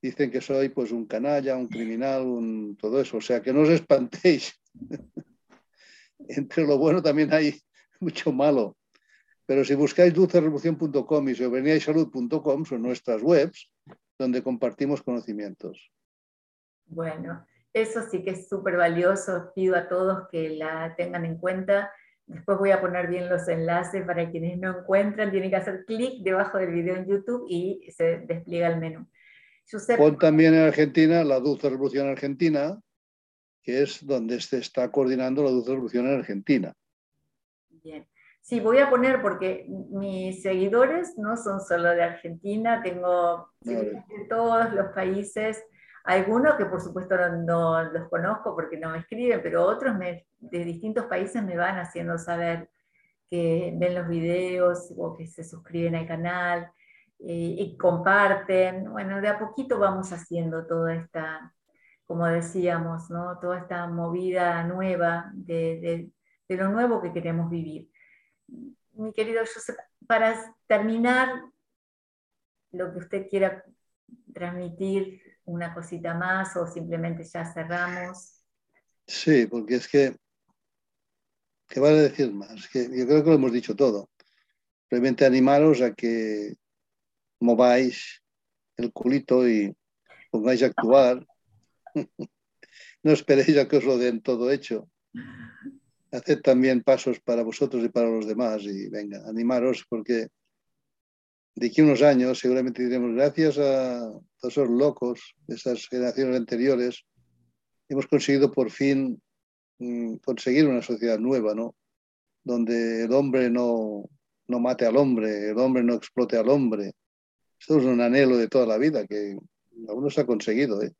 dicen que soy pues un canalla, un criminal, un, todo eso. O sea, que no os espantéis. Entre lo bueno también hay mucho malo. Pero si buscáis dulcerevolución.com y salud.com son nuestras webs donde compartimos conocimientos. Bueno, eso sí que es súper valioso. Pido a todos que la tengan en cuenta. Después voy a poner bien los enlaces para quienes no encuentran. Tienen que hacer clic debajo del video en YouTube y se despliega el menú. Pon también en Argentina la Dulce Revolución Argentina, que es donde se está coordinando la Dulce Revolución en Argentina. Bien. Sí, voy a poner porque mis seguidores no son solo de Argentina, tengo de todos los países, algunos que por supuesto no, los conozco porque no me escriben, pero otros de distintos países me van haciendo saber que ven los videos o que se suscriben al canal y comparten. Bueno, de a poquito vamos haciendo toda esta, como decíamos, ¿no? toda esta movida nueva de, de lo nuevo que queremos vivir. Mi querido Josep, para terminar, lo que usted quiera transmitir, una cosita más o simplemente ya cerramos. Sí, porque es que, ¿qué vale decir más? Que yo creo que lo hemos dicho todo. Realmente animaros a que mováis el culito y pongáis a actuar. no esperéis a que os lo den todo hecho. Haced también pasos para vosotros y para los demás y venga, animaros porque de aquí a unos años seguramente diremos gracias a todos esos locos de esas generaciones anteriores, hemos conseguido por fin mm, conseguir una sociedad nueva, ¿no? Donde el hombre no, no mate al hombre, el hombre no explote al hombre, esto es un anhelo de toda la vida que aún no se ha conseguido. ¿eh?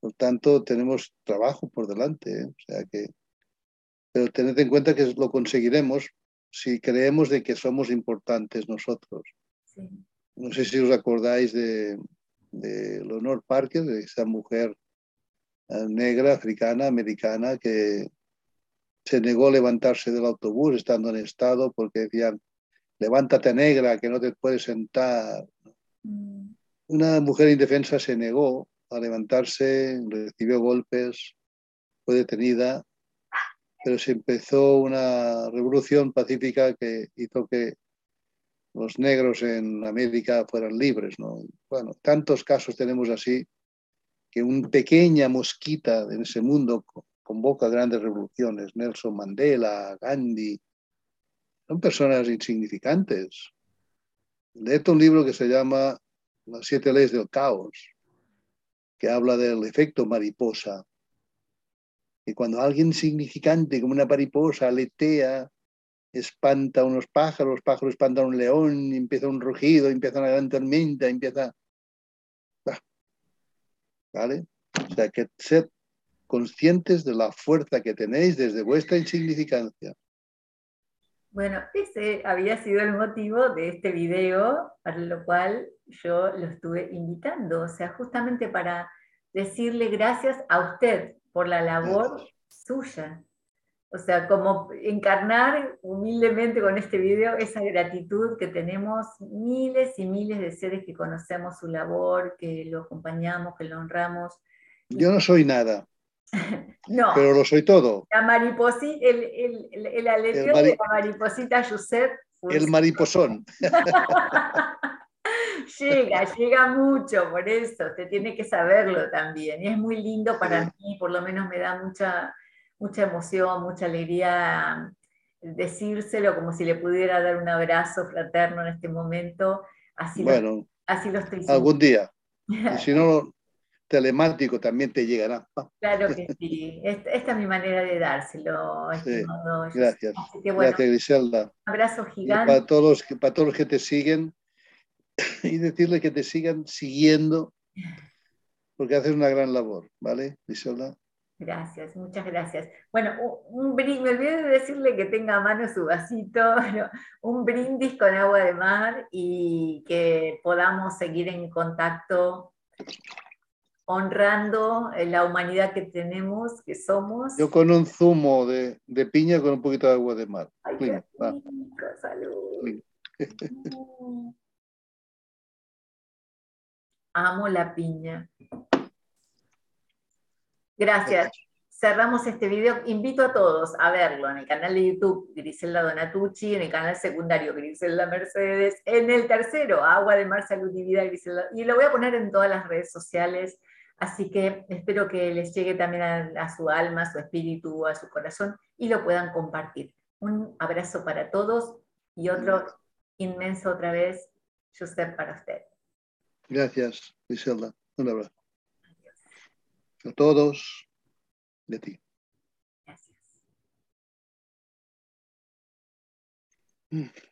Por tanto, tenemos trabajo por delante. ¿eh? O sea que, pero tened en cuenta que lo conseguiremos si creemos de que somos importantes nosotros. No sé si os acordáis de, de Leonor Parker, de esa mujer eh, negra, africana, americana, que se negó a levantarse del autobús estando en estado porque decían, levántate negra, que no te puedes sentar. Una mujer indefensa se negó a levantarse, recibió golpes, fue detenida, pero se empezó una revolución pacífica que hizo que los negros en América fueran libres. ¿no? Bueno, tantos casos tenemos así que una pequeña mosquita en ese mundo convoca grandes revoluciones. Nelson Mandela, Gandhi, son personas insignificantes. Leí un libro que se llama Las siete leyes del caos, que habla del efecto mariposa. Y cuando alguien insignificante como una mariposa aletea, espanta unos pájaros, los pájaros espantan a un león, empieza un rugido, empieza una gran tormenta, empieza... ¿Vale? O sea, que sed conscientes de la fuerza que tenéis desde vuestra insignificancia Bueno, ese había sido el motivo de este video, para lo cual yo lo estuve invitando, o sea, justamente para decirle gracias a usted por la labor suya. O sea, como encarnar humildemente con este video esa gratitud que tenemos miles y miles de seres que conocemos su labor, que lo acompañamos, que lo honramos. Yo no soy nada. no. Pero lo soy todo. La mariposita, el, el, el, de la mariposita Josep. El mariposón. llega, llega mucho, por eso, usted tiene que saberlo también. Y es muy lindo para mí, por lo menos me da mucha mucha emoción, mucha alegría decírselo como si le pudiera dar un abrazo fraterno en este momento. Así, bueno, lo, así lo estoy. Algún día. Y si no, telemático también te llegará. Claro que sí. Esta, es mi manera de dárselo. Sí. Gracias. Que, bueno, Gracias, Griselda. Un abrazo gigante. para todos, para todos los que te siguen y decirle que te sigan siguiendo porque haces una gran labor, ¿vale, Griselda? Gracias, muchas gracias. Bueno, un, me olvidé de decirle que tenga a mano su vasito, un brindis con agua de mar y que podamos seguir en contacto honrando la humanidad que tenemos, que somos. Yo con un zumo de, piña con un poquito de agua de mar. Ay, qué rico, salud. Amo la piña. Gracias. Cerramos este video. Invito a todos a verlo en el canal de YouTube Griselda Donatucci, en el canal secundario Griselda Mercedes, en el tercero Agua de Mar, Salud y Vida Griselda. Y lo voy a poner en todas las redes sociales. Así que espero que les llegue también a, su alma, a su espíritu, a su corazón y lo puedan compartir. Un abrazo para todos y otro inmenso otra vez, Josep, para usted. Gracias, Griselda. Un abrazo a todos de ti. Gracias. Mm.